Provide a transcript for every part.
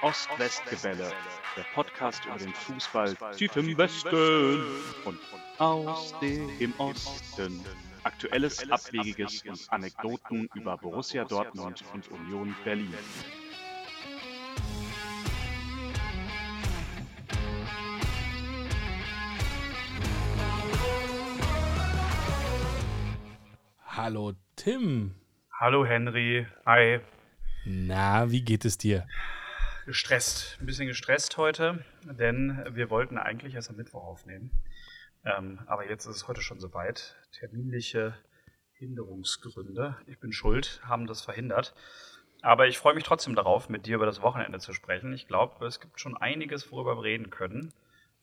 Ost-West-Gebälle, der Podcast über den Fußball tief im Westen und aus dem Osten. Aktuelles, Abwegiges und Anekdoten über Borussia Dortmund und Union Berlin. Hallo Tim. Hallo Henry. Hi. Na, wie geht es dir? Gestresst. Ein bisschen gestresst heute, denn wir wollten eigentlich erst am Mittwoch aufnehmen. Ähm, aber jetzt ist es heute schon soweit. Terminliche Hinderungsgründe, ich bin schuld, haben das verhindert. Aber ich freue mich trotzdem darauf, mit dir über das Wochenende zu sprechen. Ich glaube, es gibt schon einiges, worüber wir reden können.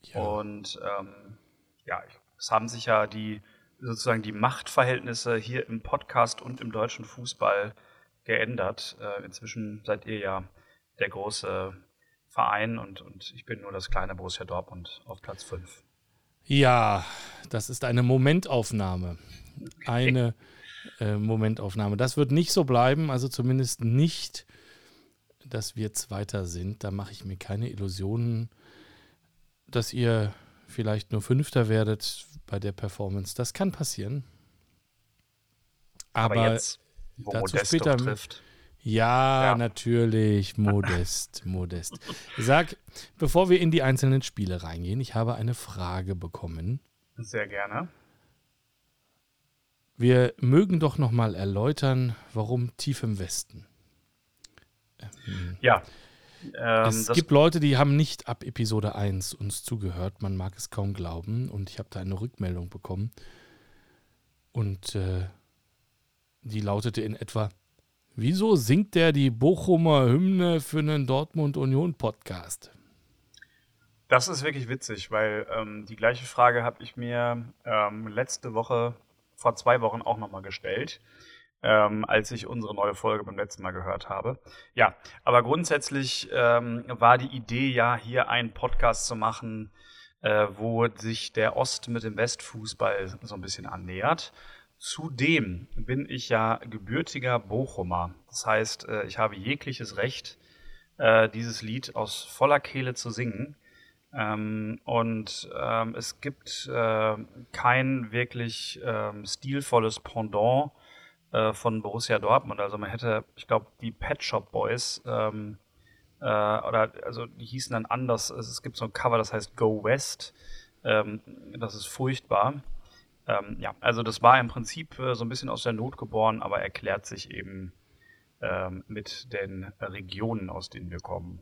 Ja. Und ähm, ja, es haben sich ja die sozusagen die Machtverhältnisse hier im Podcast und im deutschen Fußball geändert. Äh, inzwischen seid ihr ja der große Verein und, und ich bin nur das kleine Borussia Dortmund auf Platz 5. Ja, das ist eine Momentaufnahme. Eine äh, Momentaufnahme. Das wird nicht so bleiben, also zumindest nicht, dass wir Zweiter sind. Da mache ich mir keine Illusionen, dass ihr vielleicht nur Fünfter werdet bei der Performance. Das kann passieren. Aber, Aber jetzt, dazu später. Trifft. Ja, ja, natürlich, modest, modest. Sag, bevor wir in die einzelnen Spiele reingehen, ich habe eine Frage bekommen. Sehr gerne. Wir mögen doch noch mal erläutern, warum tief im Westen. Ähm, ja. Ähm, es gibt Leute, die haben nicht ab Episode 1 uns zugehört. Man mag es kaum glauben. Und ich habe da eine Rückmeldung bekommen. Und äh, die lautete in etwa: Wieso singt der die Bochumer Hymne für einen Dortmund-Union-Podcast? Das ist wirklich witzig, weil ähm, die gleiche Frage habe ich mir ähm, letzte Woche, vor zwei Wochen auch nochmal gestellt, ähm, als ich unsere neue Folge beim letzten Mal gehört habe. Ja, aber grundsätzlich ähm, war die Idee ja, hier einen Podcast zu machen, äh, wo sich der Ost mit dem Westfußball so ein bisschen annähert. Zudem bin ich ja gebürtiger Bochumer. Das heißt, äh, ich habe jegliches Recht, äh, dieses Lied aus voller Kehle zu singen. Ähm, und ähm, es gibt äh, kein wirklich ähm, stilvolles Pendant von Borussia Dortmund. Also man hätte, ich glaube, die Pet Shop Boys oder also die hießen dann anders. Es gibt so ein Cover, das heißt Go West. das ist furchtbar. Ähm, ja, also das war im Prinzip äh, so ein bisschen aus der Not geboren, aber erklärt sich eben ähm, mit den Regionen, aus denen wir kommen.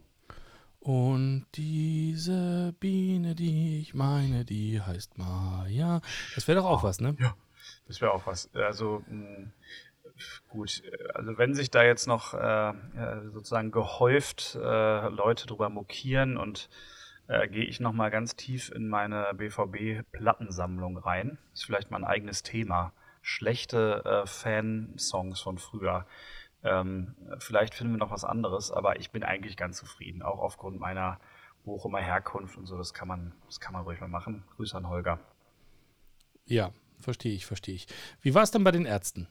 Und diese Biene, die ich meine, die heißt Maya. Das wäre doch auch was, ne? Ja, das wäre auch was. Also mh, gut, also wenn sich da jetzt noch äh, äh sozusagen gehäuft äh, Leute drüber mokieren und äh, gehe ich nochmal ganz tief in meine BVB-Plattensammlung rein. Ist vielleicht mein eigenes Thema. Schlechte äh, Fansongs von früher. Ähm, vielleicht finden wir noch was anderes, aber ich bin eigentlich ganz zufrieden, auch aufgrund meiner Bochumer Herkunft und so. Das kann man, das kann man ruhig mal machen. Grüße an Holger. Ja, verstehe ich, verstehe ich. Wie war es dann bei den Ärzten?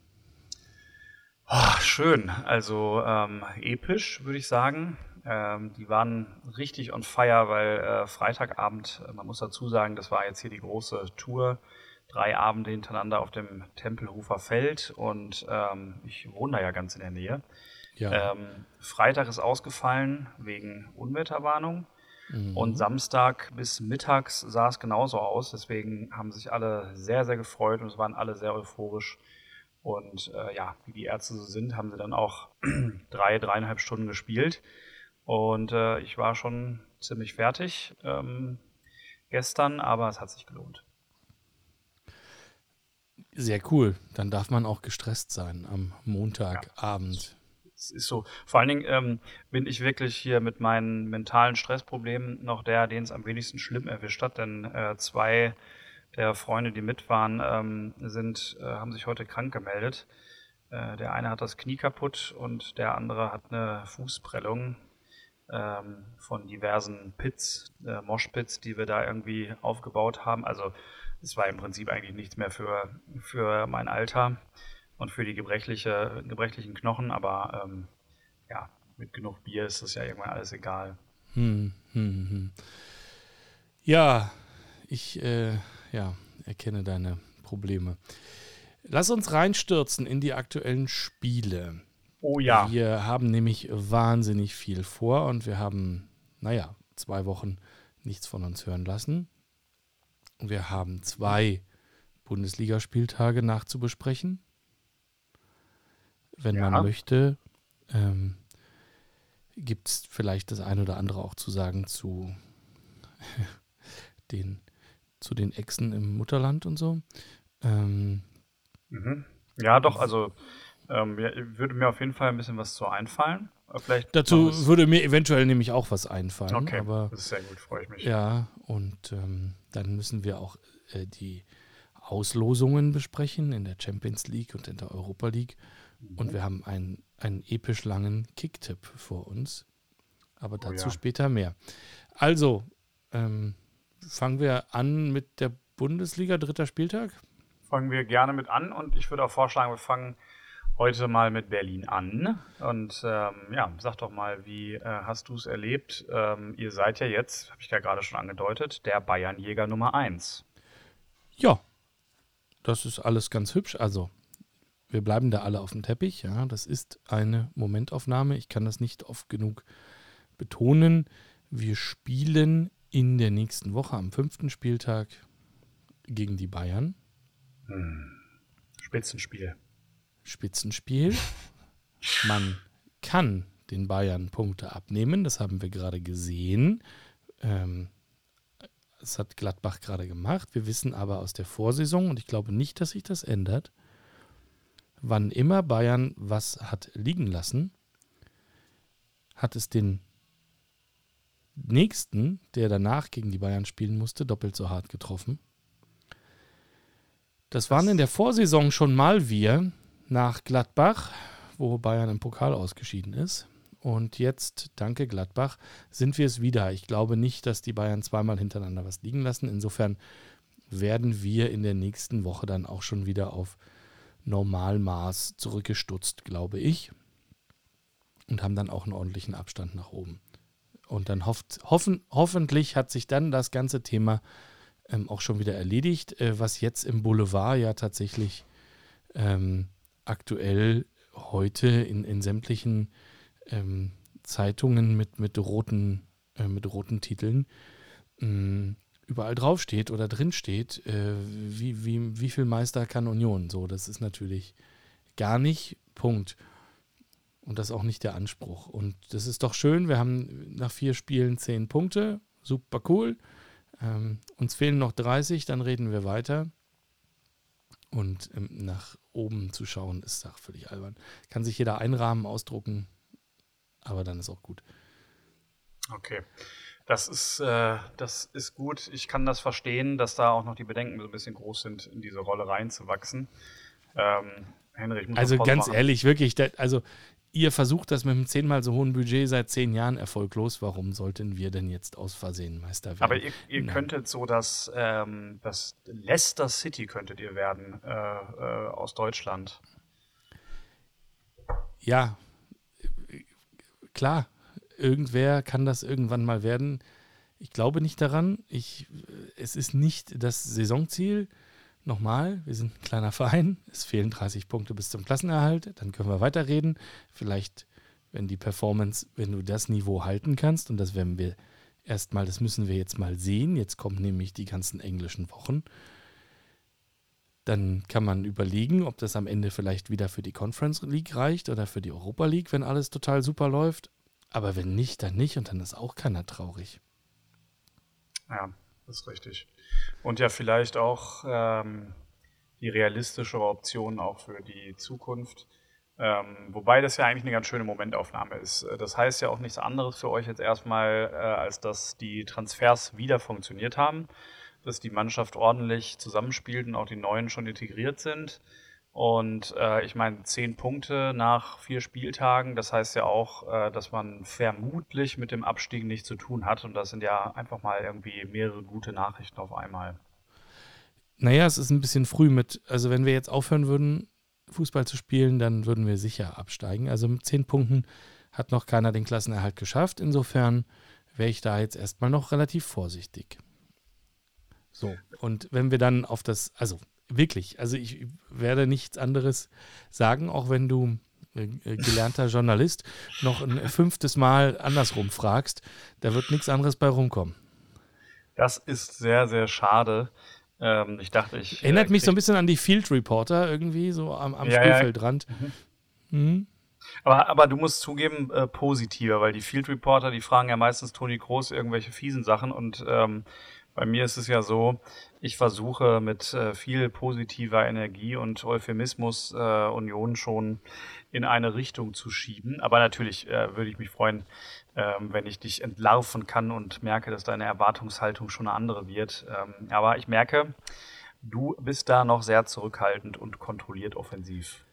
Oh, schön, also ähm, episch, würde ich sagen. Ähm, die waren richtig on fire, weil äh, Freitagabend, äh, man muss dazu sagen, das war jetzt hier die große Tour, drei Abende hintereinander auf dem Tempelhofer Feld und ähm, ich wohne da ja ganz in der Nähe. Ja. Ähm, Freitag ist ausgefallen wegen Unwetterwarnung. Mhm. Und Samstag bis mittags sah es genauso aus. Deswegen haben sich alle sehr, sehr gefreut und es waren alle sehr euphorisch. Und äh, ja, wie die Ärzte so sind, haben sie dann auch drei, dreieinhalb Stunden gespielt. Und äh, ich war schon ziemlich fertig ähm, gestern, aber es hat sich gelohnt. Sehr cool. Dann darf man auch gestresst sein am Montagabend. Ja, es ist so. Vor allen Dingen ähm, bin ich wirklich hier mit meinen mentalen Stressproblemen noch der, den es am wenigsten schlimm erwischt hat, denn äh, zwei der Freunde, die mit waren, ähm, sind, äh, haben sich heute krank gemeldet. Äh, der eine hat das Knie kaputt und der andere hat eine Fußprellung ähm, von diversen Pits, äh, Moshpits, die wir da irgendwie aufgebaut haben. Also es war im Prinzip eigentlich nichts mehr für, für mein Alter und für die gebrechliche, gebrechlichen Knochen, aber ähm, ja, mit genug Bier ist das ja irgendwann alles egal. Hm, hm, hm. Ja, ich äh, ja, erkenne deine Probleme. Lass uns reinstürzen in die aktuellen Spiele. Oh ja. Wir haben nämlich wahnsinnig viel vor und wir haben, naja, zwei Wochen nichts von uns hören lassen. Wir haben zwei Bundesligaspieltage nachzubesprechen. Wenn ja. man möchte, ähm, gibt es vielleicht das ein oder andere auch zu sagen zu den, zu den Echsen im Mutterland und so. Ähm, mhm. Ja, doch, also ähm, ja, würde mir auf jeden Fall ein bisschen was zu einfallen. Vielleicht Dazu würde mir eventuell nämlich auch was einfallen. Okay, aber, das ist sehr gut, freue ich mich. Ja, und ähm, dann müssen wir auch äh, die Auslosungen besprechen in der Champions League und in der Europa League. Mhm. Und wir haben einen, einen episch langen Kicktipp vor uns. Aber oh dazu oh ja. später mehr. Also, ähm, fangen wir an mit der Bundesliga, dritter Spieltag. Fangen wir gerne mit an und ich würde auch vorschlagen, wir fangen heute mal mit Berlin an. Und ähm, ja, sag doch mal, wie äh, hast du es erlebt? Ähm, ihr seid ja jetzt, habe ich ja gerade schon angedeutet, der Bayernjäger Nummer 1. Ja, das ist alles ganz hübsch. Also, wir bleiben da alle auf dem Teppich. Ja, das ist eine Momentaufnahme. Ich kann das nicht oft genug betonen. Wir spielen in der nächsten Woche am fünften Spieltag gegen die Bayern. Hm. Spitzenspiel. Spitzenspiel. Man kann den Bayern Punkte abnehmen, das haben wir gerade gesehen. Ähm, das hat Gladbach gerade gemacht. Wir wissen aber aus der Vorsaison, und ich glaube nicht, dass sich das ändert, wann immer Bayern was hat liegen lassen, hat es den nächsten, der danach gegen die Bayern spielen musste, doppelt so hart getroffen. Das waren in der Vorsaison schon mal wir nach Gladbach, wo Bayern im Pokal ausgeschieden ist. Und jetzt, danke Gladbach, sind wir es wieder. Ich glaube nicht, dass die Bayern zweimal hintereinander was liegen lassen. Insofern werden wir in der nächsten Woche dann auch schon wieder auf Normalmaß zurückgestutzt, glaube ich. Und haben dann auch einen ordentlichen Abstand nach oben. Und dann hofft, hoffen, hoffentlich hat sich dann das ganze Thema ähm, auch schon wieder erledigt, äh, was jetzt im Boulevard ja tatsächlich ähm, aktuell heute in, in sämtlichen ähm, Zeitungen mit, mit, roten, äh, mit roten Titeln mh, mm, überall draufsteht oder drinsteht, äh, wie, wie, wie viel Meister kann Union. So, das ist natürlich gar nicht Punkt. Und das auch nicht der Anspruch. Und das ist doch schön. Wir haben nach vier Spielen zehn Punkte. Super cool. Ähm, uns fehlen noch 30, dann reden wir weiter. Und ähm, nach oben zu schauen, ist doch völlig albern. Kann sich jeder einrahmen, ausdrucken, aber dann ist auch gut. Okay. Das ist, äh, das ist gut. Ich kann das verstehen, dass da auch noch die Bedenken so ein bisschen groß sind, in diese Rolle reinzuwachsen. Ähm, Henry, also ganz machen. ehrlich, wirklich, also ihr versucht das mit einem zehnmal so hohen Budget seit zehn Jahren erfolglos. Warum sollten wir denn jetzt aus Versehen Meister werden? Aber ihr, ihr könntet so das, ähm, das Leicester City könntet ihr werden äh, äh, aus Deutschland. Ja, klar. Irgendwer kann das irgendwann mal werden. Ich glaube nicht daran. Ich, es ist nicht das Saisonziel. Nochmal, wir sind ein kleiner Verein, es fehlen 30 Punkte bis zum Klassenerhalt, dann können wir weiterreden. Vielleicht, wenn die Performance, wenn du das Niveau halten kannst, und das werden wir erstmal, das müssen wir jetzt mal sehen. Jetzt kommen nämlich die ganzen englischen Wochen. Dann kann man überlegen, ob das am Ende vielleicht wieder für die Conference League reicht oder für die Europa League, wenn alles total super läuft. Aber wenn nicht, dann nicht und dann ist auch keiner traurig. Ja, das ist richtig. Und ja, vielleicht auch ähm, die realistischere Option auch für die Zukunft. Ähm, wobei das ja eigentlich eine ganz schöne Momentaufnahme ist. Das heißt ja auch nichts anderes für euch jetzt erstmal, äh, als dass die Transfers wieder funktioniert haben, dass die Mannschaft ordentlich zusammenspielt und auch die Neuen schon integriert sind. Und äh, ich meine, zehn Punkte nach vier Spieltagen, das heißt ja auch, äh, dass man vermutlich mit dem Abstieg nichts zu tun hat. Und das sind ja einfach mal irgendwie mehrere gute Nachrichten auf einmal. Naja, es ist ein bisschen früh mit, also wenn wir jetzt aufhören würden, Fußball zu spielen, dann würden wir sicher absteigen. Also mit zehn Punkten hat noch keiner den Klassenerhalt geschafft. Insofern wäre ich da jetzt erstmal noch relativ vorsichtig. So, und wenn wir dann auf das, also wirklich, also ich werde nichts anderes sagen, auch wenn du äh, äh, gelernter Journalist noch ein fünftes Mal andersrum fragst, da wird nichts anderes bei rumkommen. Das ist sehr, sehr schade. Ähm, ich dachte, ich. Erinnert äh, mich so ein bisschen an die Field Reporter irgendwie, so am, am ja, Spielfeldrand. Ja. Mhm. Mhm. Aber, aber du musst zugeben, äh, positiver, weil die Field Reporter, die fragen ja meistens Toni Groß irgendwelche fiesen Sachen und ähm, bei mir ist es ja so, ich versuche mit äh, viel positiver Energie und Euphemismus äh, Union schon in eine Richtung zu schieben. Aber natürlich äh, würde ich mich freuen, ähm, wenn ich dich entlarven kann und merke, dass deine Erwartungshaltung schon eine andere wird. Ähm, aber ich merke, du bist da noch sehr zurückhaltend und kontrolliert offensiv.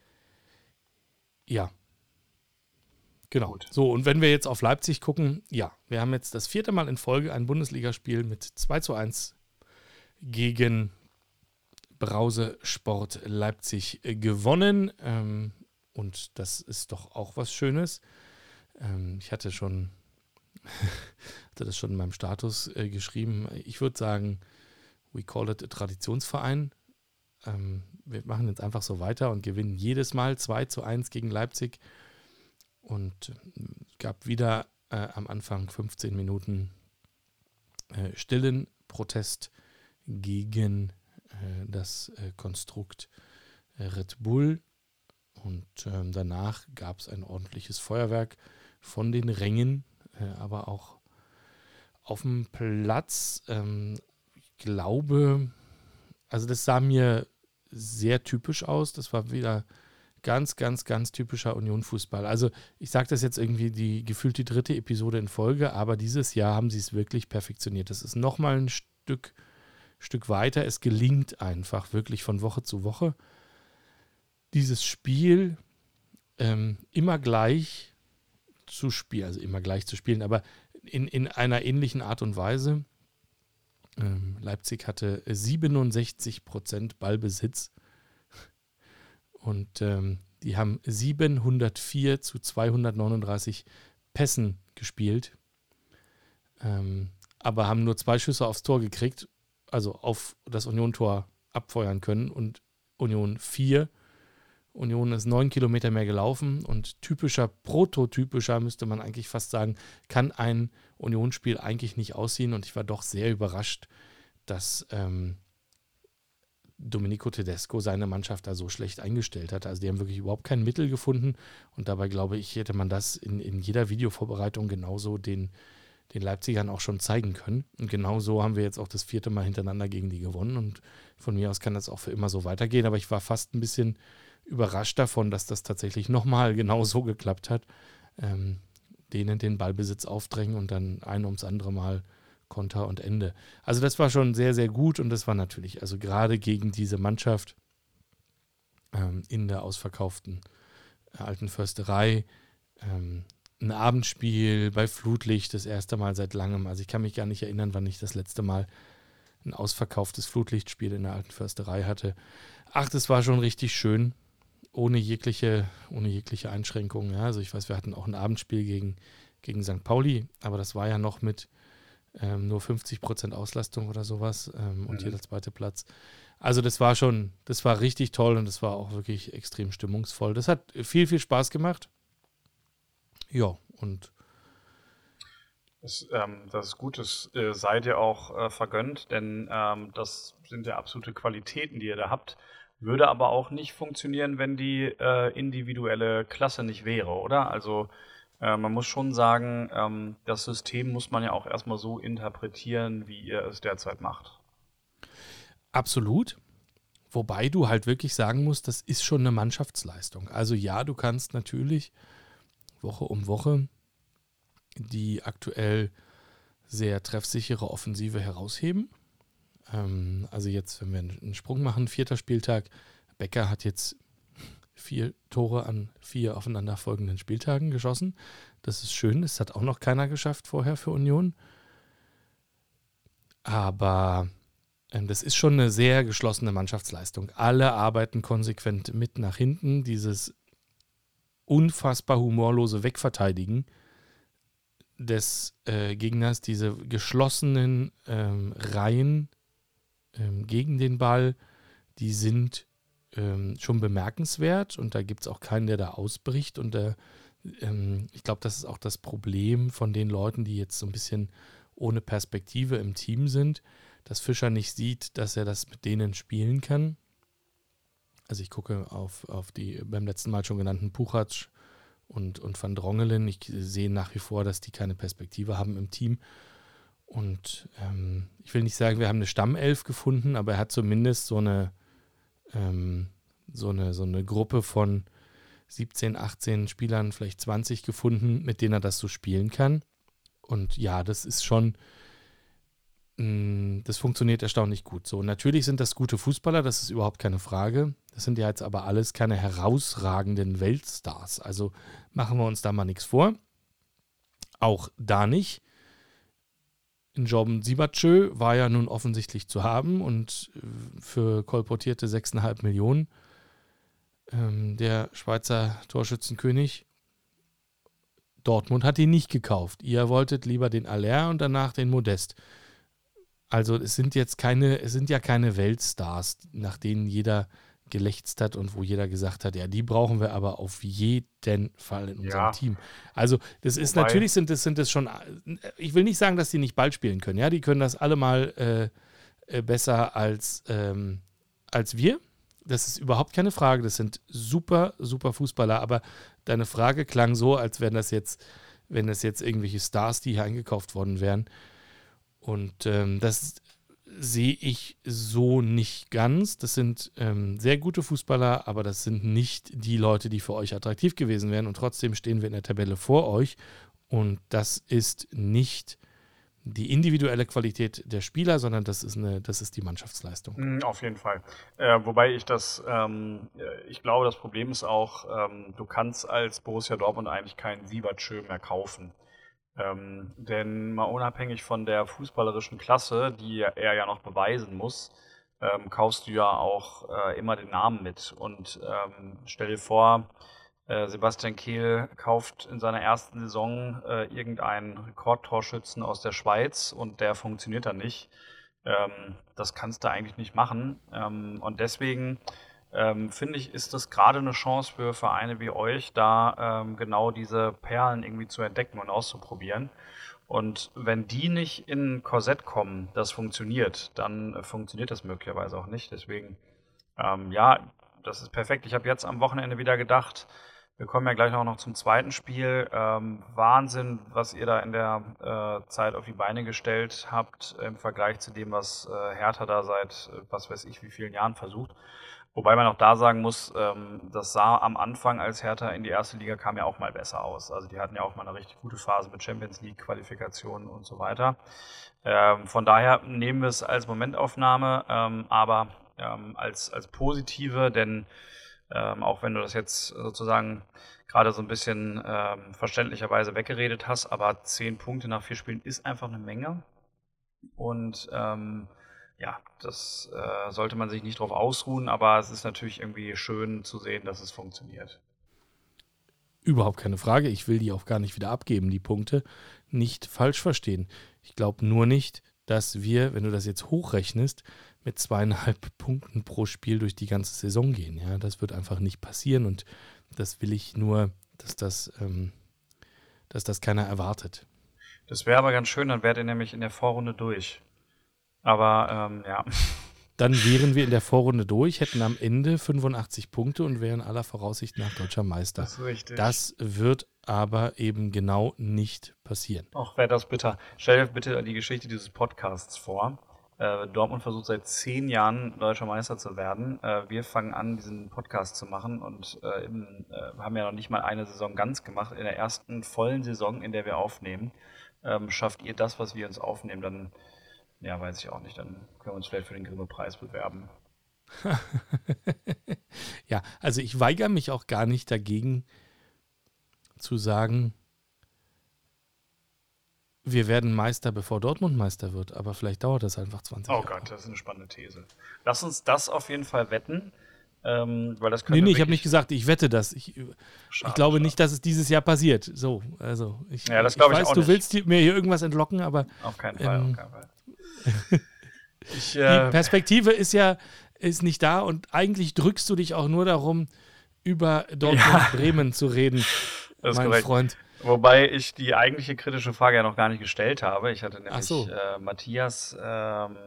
Ja, Genau. Gut. So, und wenn wir jetzt auf Leipzig gucken, ja, wir haben jetzt das vierte Mal in Folge ein Bundesligaspiel mit 2 zu 1 gegen Brause Sport Leipzig gewonnen. Ähm, und das ist doch auch was Schönes. Ähm, ich hatte schon, hatte das schon in meinem Status äh, geschrieben. Ich würde sagen, we call it a Traditionsverein. Ähm, wir machen jetzt einfach so weiter und gewinnen jedes Mal 2 zu 1 gegen Leipzig. Und äh, gab wieder äh, am Anfang 15 Minuten äh, stillen Protest gegen äh, das äh, Konstrukt äh, Red Bull. Und ähm, danach gab es ein ordentliches Feuerwerk von den Rängen, aber auch auf dem Platz. Ähm, ich glaube, also das sah mir sehr typisch aus. Das war wieder ganz, ganz, ganz typischer Union-Fußball. Also ich sage das jetzt irgendwie die gefühlt die dritte Episode in Folge, aber dieses Jahr haben sie es wirklich perfektioniert. Das ist nochmal ein Stück, Stück weiter. Es gelingt einfach wirklich von Woche zu Woche dieses Spiel ähm, immer gleich zu spielen, also immer gleich zu spielen, aber in, in einer ähnlichen Art und Weise. Ähm, Leipzig hatte 67 Prozent Ballbesitz und ähm, die haben 704 zu 239 Pässen gespielt, ähm, aber haben nur zwei Schüsse aufs Tor gekriegt, also auf das Union-Tor abfeuern können und Union 4. Union ist neun Kilometer mehr gelaufen und typischer, prototypischer, müsste man eigentlich fast sagen, kann ein Unionsspiel eigentlich nicht aussehen. Und ich war doch sehr überrascht, dass ähm, Domenico Tedesco seine Mannschaft da so schlecht eingestellt hat. Also die haben wirklich überhaupt kein Mittel gefunden. Und dabei glaube ich, hätte man das in, in jeder Videovorbereitung genauso den, den Leipzigern auch schon zeigen können. Und genau so haben wir jetzt auch das vierte Mal hintereinander gegen die gewonnen. Und von mir aus kann das auch für immer so weitergehen. Aber ich war fast ein bisschen überrascht davon, dass das tatsächlich nochmal genau so geklappt hat. Ähm, denen den Ballbesitz aufdrängen und dann ein ums andere Mal Konter und Ende. Also das war schon sehr, sehr gut und das war natürlich, also gerade gegen diese Mannschaft ähm, in der ausverkauften äh, alten Försterei, ähm, ein Abendspiel bei Flutlicht, das erste Mal seit langem. Also ich kann mich gar nicht erinnern, wann ich das letzte Mal ein ausverkauftes Flutlichtspiel in der alten Försterei hatte. Ach, das war schon richtig schön, ohne jegliche, ohne jegliche Einschränkungen. Ja. Also ich weiß, wir hatten auch ein Abendspiel gegen, gegen St. Pauli, aber das war ja noch mit ähm, nur 50 Prozent Auslastung oder sowas ähm, und mhm. jeder zweite Platz. Also das war schon, das war richtig toll und das war auch wirklich extrem stimmungsvoll. Das hat viel, viel Spaß gemacht. Ja, und das, ähm, das ist gut, das äh, seid ihr auch äh, vergönnt, denn ähm, das sind ja absolute Qualitäten, die ihr da habt. Würde aber auch nicht funktionieren, wenn die äh, individuelle Klasse nicht wäre, oder? Also äh, man muss schon sagen, ähm, das System muss man ja auch erstmal so interpretieren, wie ihr es derzeit macht. Absolut. Wobei du halt wirklich sagen musst, das ist schon eine Mannschaftsleistung. Also ja, du kannst natürlich Woche um Woche die aktuell sehr treffsichere Offensive herausheben. Ähm, also jetzt, wenn wir einen Sprung machen, vierter Spieltag, Becker hat jetzt vier Tore an vier aufeinanderfolgenden Spieltagen geschossen. Das ist schön. Das hat auch noch keiner geschafft vorher für Union. Aber ähm, das ist schon eine sehr geschlossene Mannschaftsleistung. Alle arbeiten konsequent mit nach hinten. Dieses unfassbar humorlose Wegverteidigen des äh, Gegners, diese geschlossenen ähm, Reihen ähm, gegen den Ball, die sind ähm, schon bemerkenswert und da gibt es auch keinen, der da ausbricht. Und äh, ich glaube, das ist auch das Problem von den Leuten, die jetzt so ein bisschen ohne Perspektive im Team sind, dass Fischer nicht sieht, dass er das mit denen spielen kann. Also ich gucke auf, auf die beim letzten Mal schon genannten Puchatsch und, und Van Drongelen. Ich sehe nach wie vor, dass die keine Perspektive haben im Team. Und ähm, ich will nicht sagen, wir haben eine Stammelf gefunden, aber er hat zumindest so eine, ähm, so eine, so eine Gruppe von 17, 18 Spielern, vielleicht 20 gefunden, mit denen er das so spielen kann. Und ja, das ist schon, mh, das funktioniert erstaunlich gut. So, natürlich sind das gute Fußballer, das ist überhaupt keine Frage. Das sind ja jetzt aber alles keine herausragenden Weltstars. Also machen wir uns da mal nichts vor. Auch da nicht. Jordan Sibachö war ja nun offensichtlich zu haben und äh, für kolportierte 6,5 Millionen ähm, der Schweizer Torschützenkönig. Dortmund hat ihn nicht gekauft. Ihr wolltet lieber den Aller und danach den Modest. Also es sind jetzt keine, es sind ja keine Weltstars, nach denen jeder gelächzt hat und wo jeder gesagt hat, ja, die brauchen wir aber auf jeden Fall in unserem ja. Team. Also das ist Wobei, natürlich sind das, sind das schon, ich will nicht sagen, dass die nicht Ball spielen können, ja, die können das alle mal äh, äh, besser als, ähm, als wir. Das ist überhaupt keine Frage. Das sind super, super Fußballer. Aber deine Frage klang so, als wären das jetzt, wenn das jetzt irgendwelche Stars, die hier eingekauft worden wären. Und ähm, das sehe ich so nicht ganz. Das sind ähm, sehr gute Fußballer, aber das sind nicht die Leute, die für euch attraktiv gewesen wären. Und trotzdem stehen wir in der Tabelle vor euch. Und das ist nicht die individuelle Qualität der Spieler, sondern das ist, eine, das ist die Mannschaftsleistung. Mhm, auf jeden Fall. Äh, wobei ich das, ähm, äh, ich glaube, das Problem ist auch, ähm, du kannst als Borussia Dortmund eigentlich keinen Siebertschö mehr kaufen. Ähm, denn mal unabhängig von der fußballerischen Klasse, die er ja noch beweisen muss, ähm, kaufst du ja auch äh, immer den Namen mit. Und ähm, stell dir vor, äh, Sebastian Kehl kauft in seiner ersten Saison äh, irgendeinen Rekordtorschützen aus der Schweiz und der funktioniert dann nicht. Ähm, das kannst du eigentlich nicht machen. Ähm, und deswegen ähm, finde ich, ist das gerade eine Chance für Vereine wie euch, da ähm, genau diese Perlen irgendwie zu entdecken und auszuprobieren. Und wenn die nicht in Korsett kommen, das funktioniert, dann äh, funktioniert das möglicherweise auch nicht. Deswegen, ähm, ja, das ist perfekt. Ich habe jetzt am Wochenende wieder gedacht, wir kommen ja gleich auch noch zum zweiten Spiel. Ähm, Wahnsinn, was ihr da in der äh, Zeit auf die Beine gestellt habt im Vergleich zu dem, was äh, Hertha da seit, äh, was weiß ich, wie vielen Jahren versucht. Wobei man auch da sagen muss, ähm, das sah am Anfang, als Hertha in die erste Liga kam, ja auch mal besser aus. Also die hatten ja auch mal eine richtig gute Phase mit Champions League Qualifikationen und so weiter. Ähm, von daher nehmen wir es als Momentaufnahme, ähm, aber ähm, als, als positive, denn ähm, auch wenn du das jetzt sozusagen gerade so ein bisschen ähm, verständlicherweise weggeredet hast, aber zehn Punkte nach vier Spielen ist einfach eine Menge. Und ähm, ja, das äh, sollte man sich nicht drauf ausruhen, aber es ist natürlich irgendwie schön zu sehen, dass es funktioniert. Überhaupt keine Frage. Ich will die auch gar nicht wieder abgeben, die Punkte. Nicht falsch verstehen. Ich glaube nur nicht, dass wir, wenn du das jetzt hochrechnest, mit zweieinhalb Punkten pro Spiel durch die ganze Saison gehen. Ja, das wird einfach nicht passieren und das will ich nur, dass das, ähm, dass das keiner erwartet. Das wäre aber ganz schön, dann wärt ihr nämlich in der Vorrunde durch. Aber ähm, ja. Dann wären wir in der Vorrunde durch, hätten am Ende 85 Punkte und wären aller Voraussicht nach deutscher Meister. Das ist richtig. Das wird aber eben genau nicht passieren. Ach, wäre das bitter. Stell dir bitte die Geschichte dieses Podcasts vor. Äh, Dortmund versucht seit zehn Jahren deutscher Meister zu werden. Äh, wir fangen an, diesen Podcast zu machen und äh, im, äh, haben ja noch nicht mal eine Saison ganz gemacht. In der ersten vollen Saison, in der wir aufnehmen, ähm, schafft ihr das, was wir uns aufnehmen, dann ja, weiß ich auch nicht. Dann können wir uns vielleicht für den Grimme-Preis bewerben. ja, also ich weigere mich auch gar nicht dagegen zu sagen, wir werden Meister, bevor Dortmund Meister wird. Aber vielleicht dauert das einfach 20 oh Jahre. Oh Gott, das ist eine spannende These. Lass uns das auf jeden Fall wetten. Ähm, weil das nee, nee, ich habe nicht gesagt, ich wette das. Ich, schade, ich glaube schade. nicht, dass es dieses Jahr passiert. So, also ich, ja, das ich, ich weiß, auch du nicht. willst mir hier irgendwas entlocken, aber. Auf keinen Fall, ähm, auf keinen Fall. ich, äh, die Perspektive ist ja ist nicht da und eigentlich drückst du dich auch nur darum, über Dortmund ja. Bremen zu reden, mein korrekt. Freund. Wobei ich die eigentliche kritische Frage ja noch gar nicht gestellt habe. Ich hatte nämlich so. äh, Matthias ähm,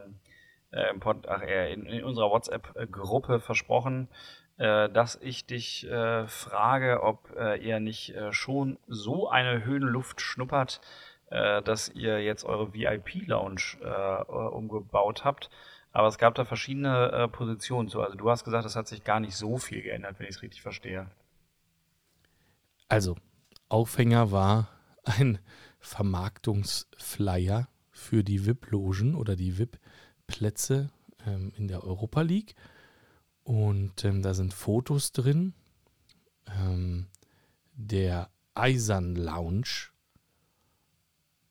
äh, ach, in, in, unserer WhatsApp-Gruppe versprochen, äh, dass ich dich äh, frage, ob äh, ihr nicht äh, schon so eine Höhenluft schnuppert, dass ihr jetzt eure VIP-Lounge umgebaut habt. Aber es gab da verschiedene Positionen zu. Also du hast gesagt, es hat sich gar nicht so viel geändert, wenn ich es richtig verstehe. Also, Aufhänger war ein Vermarktungsflyer für die VIP-Logen oder die VIP-Plätze ähm, in der Europa League. Und ähm, da sind Fotos drin. Ähm, der Eisern Lounge,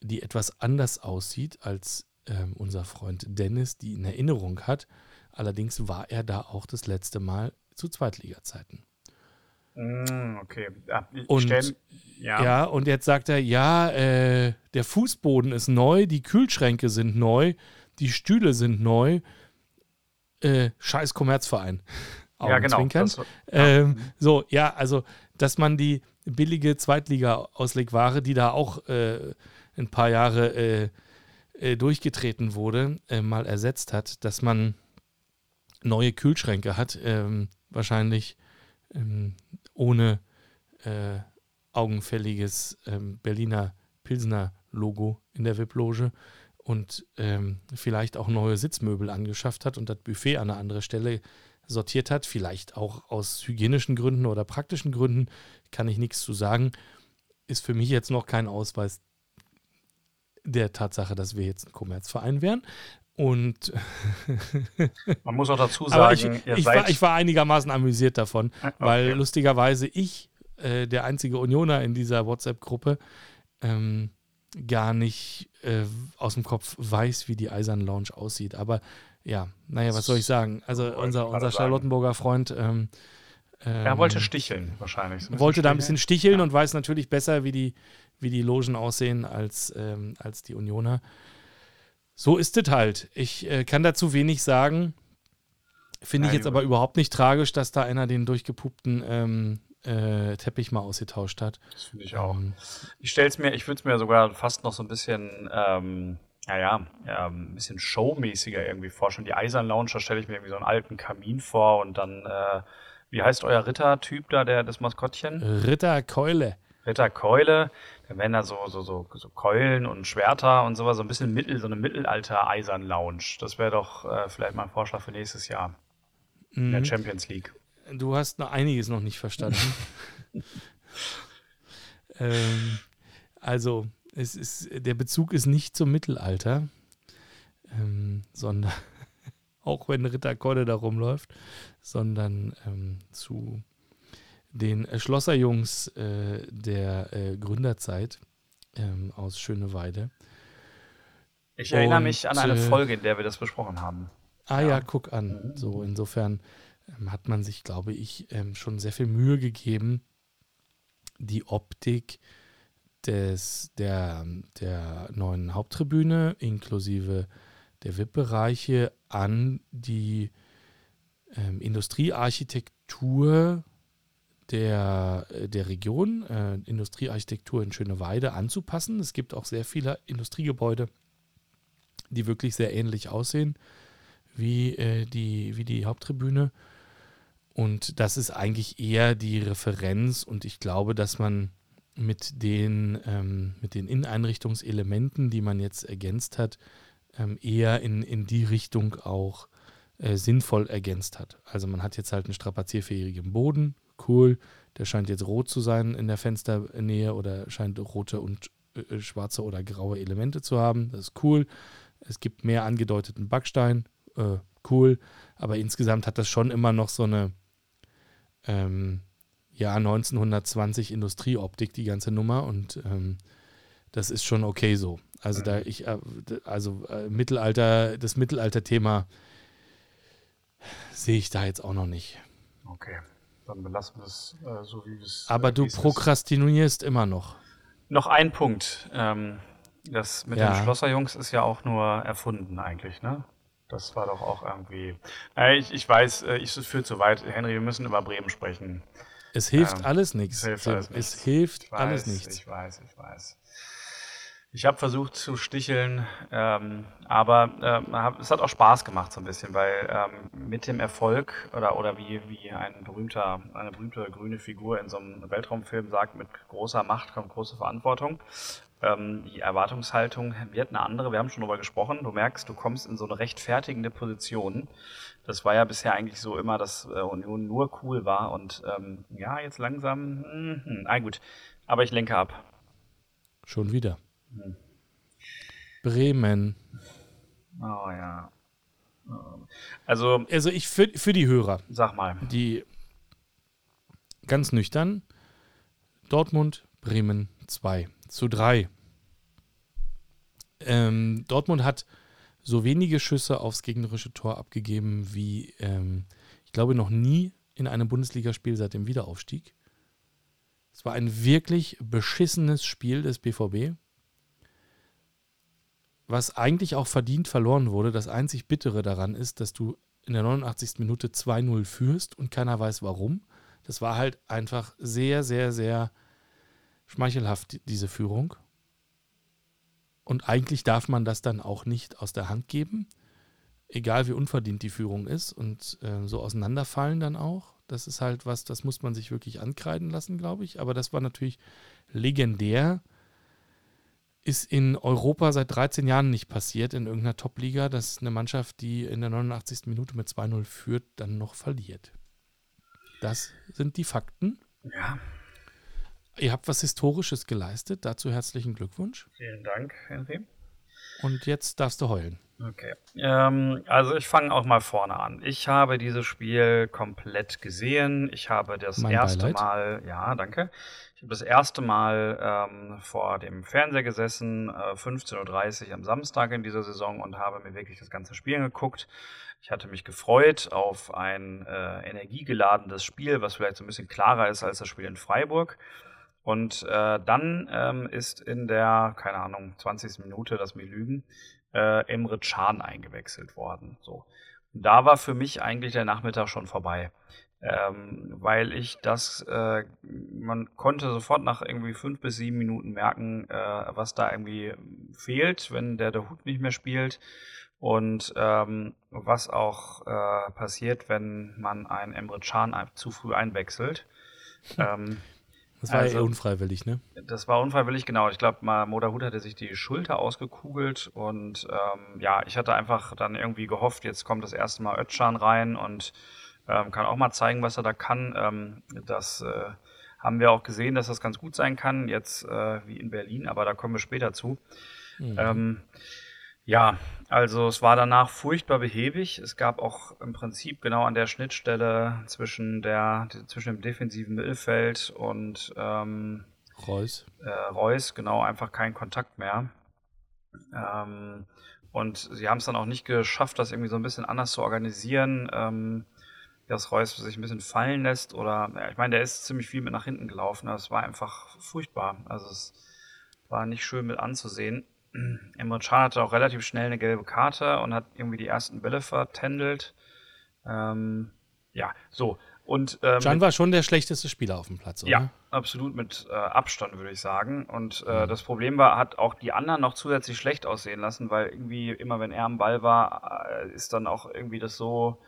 die etwas anders aussieht als ähm, unser Freund Dennis, die in Erinnerung hat. Allerdings war er da auch das letzte Mal zu Zweitliga-Zeiten. Mm, okay. Ja, und, stell, ja. ja. und jetzt sagt er, ja, äh, der Fußboden ist neu, die Kühlschränke sind neu, die Stühle sind neu. Äh, scheiß Kommerzverein. ja, genau. Das, ja. Ähm, so, ja, also, dass man die billige Zweitliga-Auslegware, die da auch äh, ein paar Jahre äh, äh, durchgetreten wurde, äh, mal ersetzt hat, dass man neue Kühlschränke hat, ähm, wahrscheinlich ähm, ohne äh, augenfälliges ähm, Berliner Pilsner Logo in der VIP-Loge und ähm, vielleicht auch neue Sitzmöbel angeschafft hat und das Buffet an eine andere Stelle sortiert hat, vielleicht auch aus hygienischen Gründen oder praktischen Gründen, kann ich nichts zu sagen, ist für mich jetzt noch kein Ausweis der Tatsache, dass wir jetzt ein Kommerzverein wären. Und man muss auch dazu sagen, ich, ich, war, ich, war, einigermaßen amüsiert davon, okay. weil lustigerweise ich, äh, der einzige Unioner in dieser WhatsApp-Gruppe, ähm, gar nicht äh, aus dem Kopf weiß, wie die Eisern Lounge aussieht. Aber ja, naja, was soll ich sagen? Also unser, unser Charlottenburger Freund. Ähm, ähm, er wollte sticheln wahrscheinlich. So wollte da ein bisschen sticheln ja. und weiß natürlich besser, wie die, wie die Logen aussehen als, ähm, als die Unioner so ist es halt. Ich äh, kann dazu wenig sagen. Finde ich jetzt aber überhaupt nicht tragisch, dass da einer den durchgepuppten ähm, äh, Teppich mal ausgetauscht hat. Das finde ich auch. Ähm, ich stell's mir, ich würde es mir sogar fast noch so ein bisschen, ähm, naja, ja, ein bisschen showmäßiger irgendwie vorstellen. Die Eisern Lounge, da stelle ich mir irgendwie so einen alten Kamin vor und dann, äh, wie heißt euer Ritter-Typ da, der das Maskottchen? Ritter Keule. Ritter Keule, da werden da so, so, so, so Keulen und Schwerter und sowas, so ein bisschen Mittel, so eine Mittelalter-Eisern-Lounge. Das wäre doch äh, vielleicht mal ein Vorschlag für nächstes Jahr in der mhm. Champions League. Du hast noch einiges noch nicht verstanden. ähm, also, es ist, der Bezug ist nicht zum Mittelalter, ähm, sondern auch wenn Ritter Keule da rumläuft, sondern ähm, zu den äh, Schlosserjungs äh, der äh, Gründerzeit ähm, aus Schöneweide. Ich erinnere Und, mich an eine äh, Folge, in der wir das besprochen haben. Ah ja, ja guck an. Mhm. So, insofern hat man sich, glaube ich, ähm, schon sehr viel Mühe gegeben, die Optik des, der, der neuen Haupttribüne inklusive der VIP-Bereiche an die ähm, Industriearchitektur der, äh, der Region, äh, Industriearchitektur in Schöneweide, anzupassen. Es gibt auch sehr viele Industriegebäude, die wirklich sehr ähnlich aussehen wie, äh, die, wie die Haupttribüne. Und das ist eigentlich eher die Referenz und ich glaube, dass man mit den, ähm, mit den Inneneinrichtungselementen, die man jetzt ergänzt hat, ähm, eher in, in die Richtung auch äh, sinnvoll ergänzt hat. Also man hat jetzt halt einen strapazierfähigen Boden, cool, der scheint jetzt rot zu sein in der Fensternähe oder scheint rote und äh, schwarze oder graue Elemente zu haben. Das ist cool. Es gibt mehr angedeuteten Backstein, äh, cool. Aber insgesamt hat das schon immer noch so eine ähm, ja 1920 Industrieoptik die ganze Nummer und ähm, das ist schon okay so. Also da ich äh, also äh, Mittelalter das Mittelalter-Thema sehe ich da jetzt auch noch nicht. Okay, dann belassen wir es äh, so, wie es Aber äh, du prokrastinierst immer noch. Noch ein Punkt. Ähm, das mit Ja. den Schlosserjungs ist ja auch nur erfunden eigentlich, ne? Das war doch auch irgendwie. Äh, ich, ich weiß, äh, ich, es führt zu weit. Henry, wir müssen über Bremen sprechen. Es hilft Ähm, alles nichts. es hilft alles nichts. Es hilft Ich weiß, alles nichts. Ich weiß, ich weiß. Ich habe versucht zu sticheln, ähm, aber ähm, hab, es hat auch Spaß gemacht so ein bisschen, weil ähm, mit dem Erfolg oder, oder wie, wie ein berühmter, eine berühmte grüne Figur in so einem Weltraumfilm sagt, mit großer Macht kommt große Verantwortung. Ähm, die Erwartungshaltung wird eine andere. Wir haben schon darüber gesprochen. Du merkst, du kommst in so eine rechtfertigende Position. Das war ja bisher eigentlich so immer, dass äh, Union nur cool war und ähm, ja, jetzt langsam, mm, na gut. Aber ich lenke ab. Schon wieder. Hm. Bremen. Oh ja. Also, Also ich für, für die Hörer, sag mal. die ganz nüchtern, Dortmund, Bremen 2 zu 3. Ähm, Dortmund hat so wenige Schüsse aufs gegnerische Tor abgegeben wie, ähm, ich glaube, noch nie in einem Bundesligaspiel seit dem Wiederaufstieg. Es war ein wirklich beschissenes Spiel des BVB, was eigentlich auch verdient verloren wurde. Das einzig Bittere daran ist, dass du in der 89. Minute 2-0 führst und keiner weiß warum. Das war halt einfach sehr, sehr, sehr schmeichelhaft, die- diese Führung. Und eigentlich darf man das dann auch nicht aus der Hand geben, egal wie unverdient die Führung ist und äh, so auseinanderfallen dann auch. Das ist halt was, das muss man sich wirklich ankreiden lassen, glaube ich. Aber das war natürlich legendär. Ist in Europa seit 13 Jahren nicht passiert, in irgendeiner Top-Liga, dass eine Mannschaft, die in der 89. Minute mit 2-0 führt, dann noch verliert. Das sind die Fakten. Ja, Ihr habt was Historisches geleistet. Dazu herzlichen Glückwunsch. vielen Dank, Henry. Und jetzt darfst du heulen. Okay. Ähm, also ich fange auch mal vorne an. Ich habe dieses Spiel komplett gesehen. Ich habe das Mein erste Beileid. Mal, ja, danke. Ich habe das erste Mal ähm, vor dem Fernseher gesessen, äh, 15.30 Uhr am Samstag in dieser Saison und habe mir wirklich das ganze Spiel geguckt. Ich hatte mich gefreut auf ein äh, energiegeladenes Spiel, was vielleicht so ein bisschen klarer ist als das Spiel in Freiburg. Und äh, dann ähm, ist in der, keine Ahnung, 20. Minute, lass mich lügen, äh, Emre Can eingewechselt worden. So. Und da war für mich eigentlich der Nachmittag schon vorbei. Ähm, weil ich das, äh, man konnte sofort nach irgendwie fünf bis sieben Minuten merken, äh, was da irgendwie fehlt, wenn der der Hut nicht mehr spielt. Und ähm, was auch äh, passiert, wenn man einen Emre Can zu früh einwechselt. ähm, Das war Also- ja eh unfreiwillig, ne? das war unfreiwillig, genau. Ich glaube, Modahut hatte sich die Schulter ausgekugelt und ähm, ja, ich hatte einfach dann irgendwie gehofft, jetzt kommt das erste Mal Özcan rein und ähm, kann auch mal zeigen, was er da kann. Ähm, das äh, haben wir auch gesehen, dass das ganz gut sein kann, jetzt äh, wie in Berlin, aber da kommen wir später zu. Mhm. Ähm, ja, also es war danach furchtbar behäbig. Es gab auch im Prinzip genau an der Schnittstelle zwischen der zwischen dem defensiven Mittelfeld und ähm, Reus. äh, Reus genau einfach keinen Kontakt mehr. Ähm, und sie haben es dann auch nicht geschafft, das irgendwie so ein bisschen anders zu organisieren, ähm, dass Reus sich ein bisschen fallen lässt oder ja, ich meine, der ist ziemlich viel mit nach hinten gelaufen. Das war einfach furchtbar. Also es war nicht schön mit anzusehen. Emre Can hatte auch relativ schnell eine gelbe Karte und hat irgendwie die ersten Bälle vertändelt. Ähm, ja, so. Und ähm, Can war schon der schlechteste Spieler auf dem Platz, oder? ja, absolut mit äh, Abstand, würde ich sagen. Und äh, Mhm. das Problem war, hat auch die anderen noch zusätzlich schlecht aussehen lassen, weil irgendwie immer, wenn er am Ball war, äh, ist dann auch irgendwie das so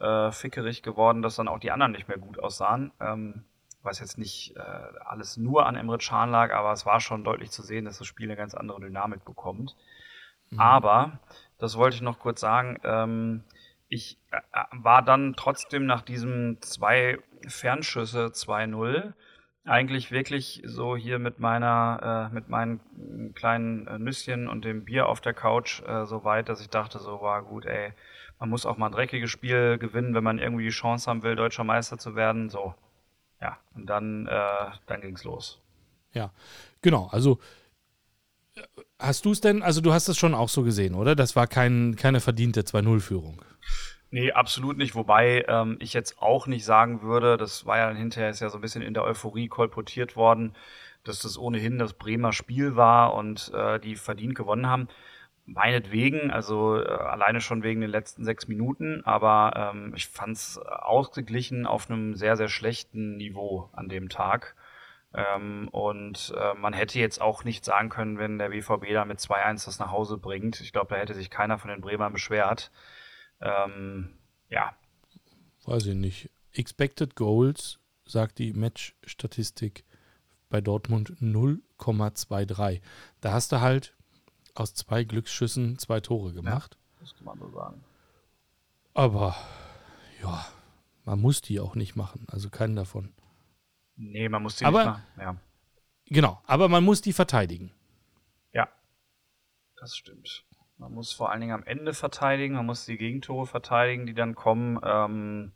äh, fickerig geworden, dass dann auch die anderen nicht mehr gut aussahen. Ähm, was jetzt nicht äh, alles nur an Emre Can lag, aber es war schon deutlich zu sehen, dass das Spiel eine ganz andere Dynamik bekommt. Mhm. Aber, das wollte ich noch kurz sagen, ähm, ich äh, war dann trotzdem nach diesem zwei Fernschüsse 2-0 eigentlich wirklich so hier mit meiner, äh, mit meinen kleinen äh, Nüsschen und dem Bier auf der Couch äh, so weit, dass ich dachte, so war gut, ey, man muss auch mal ein dreckiges Spiel gewinnen, wenn man irgendwie die Chance haben will, deutscher Meister zu werden. So. Ja, und dann, äh, dann ging's los. Ja, genau. Also hast du es denn, also du hast es schon auch so gesehen, oder? Das war kein, keine verdiente 2-0-Führung. Nee, absolut nicht. Wobei ähm, ich jetzt auch nicht sagen würde, das war ja hinterher ist ja so ein bisschen in der Euphorie kolportiert worden, dass das ohnehin das Bremer Spiel war und äh, die verdient gewonnen haben. Meinetwegen, also äh, alleine schon wegen den letzten sechs Minuten, aber ähm, ich fand es ausgeglichen auf einem sehr, sehr schlechten Niveau an dem Tag. Ähm, und äh, man hätte jetzt auch nicht sagen können, wenn der BVB da mit 2-1 das nach Hause bringt. Ich glaube, da hätte sich keiner von den Bremern beschwert. Ähm, ja. Weiß ich nicht. Expected Goals, sagt die Match-Statistik bei Dortmund 0,23. Da hast du halt aus zwei Glücksschüssen zwei Tore gemacht. Ja, das kann man so sagen. Aber ja, man muss die auch nicht machen. Also keinen davon. Nee, man muss die aber, nicht machen. Ja. Genau, aber man muss die verteidigen. Ja, das stimmt. Man muss vor allen Dingen am Ende verteidigen, man muss die Gegentore verteidigen, die dann kommen. Ähm,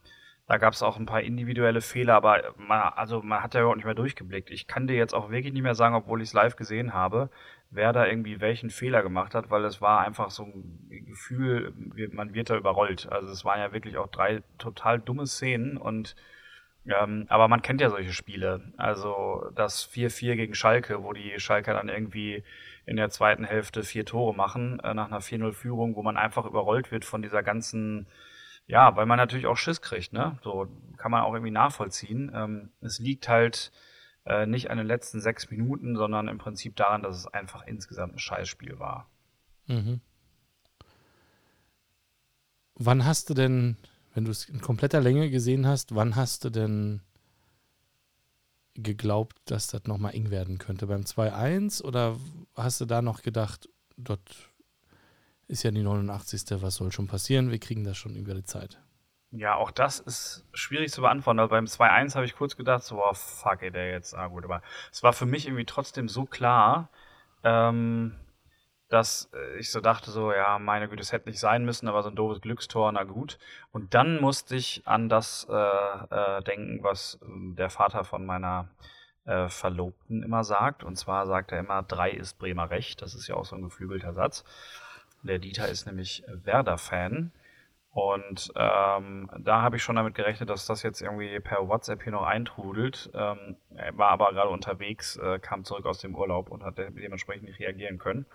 da gab es auch ein paar individuelle Fehler, aber man, also man hat ja überhaupt nicht mehr durchgeblickt. Ich kann dir jetzt auch wirklich nicht mehr sagen, obwohl ich es live gesehen habe, wer da irgendwie welchen Fehler gemacht hat, weil es war einfach so ein Gefühl, man wird da überrollt. Also es waren ja wirklich auch drei total dumme Szenen und ähm, aber man kennt ja solche Spiele. Also das 4-4 gegen Schalke, wo die Schalke dann irgendwie in der zweiten Hälfte vier Tore machen, äh, nach einer 4-0-Führung, wo man einfach überrollt wird von dieser ganzen ja, weil man natürlich auch Schiss kriegt, ne? So kann man auch irgendwie nachvollziehen. Ähm, es liegt halt äh, nicht an den letzten sechs Minuten, sondern im Prinzip daran, dass es einfach insgesamt ein Scheißspiel war. Mhm. Wann hast du denn, wenn du es in kompletter Länge gesehen hast, wann hast du denn geglaubt, dass das nochmal eng werden könnte? Beim 2-1 oder hast du da noch gedacht, dort ist ja die 89. Was soll schon passieren? Wir kriegen das schon über die Zeit. Ja, auch das ist schwierig zu beantworten. Also beim 2-1 habe ich kurz gedacht, so, oh, fuck, ey, der jetzt, ah gut, aber es war für mich irgendwie trotzdem so klar, ähm, dass ich so dachte, so, ja, meine Güte, es hätte nicht sein müssen, aber so ein doofes Glückstor, na gut. Und dann musste ich an das äh, äh, denken, was äh, der Vater von meiner äh, Verlobten immer sagt. Und zwar sagt er immer, drei ist Bremer Recht. Das ist ja auch so ein geflügelter Satz. Der Dieter ist nämlich Werder-Fan. Und ähm, da habe ich schon damit gerechnet, dass das jetzt irgendwie per WhatsApp hier noch eintrudelt. Ähm, war aber gerade unterwegs, äh, kam zurück aus dem Urlaub und hat dementsprechend nicht reagieren können.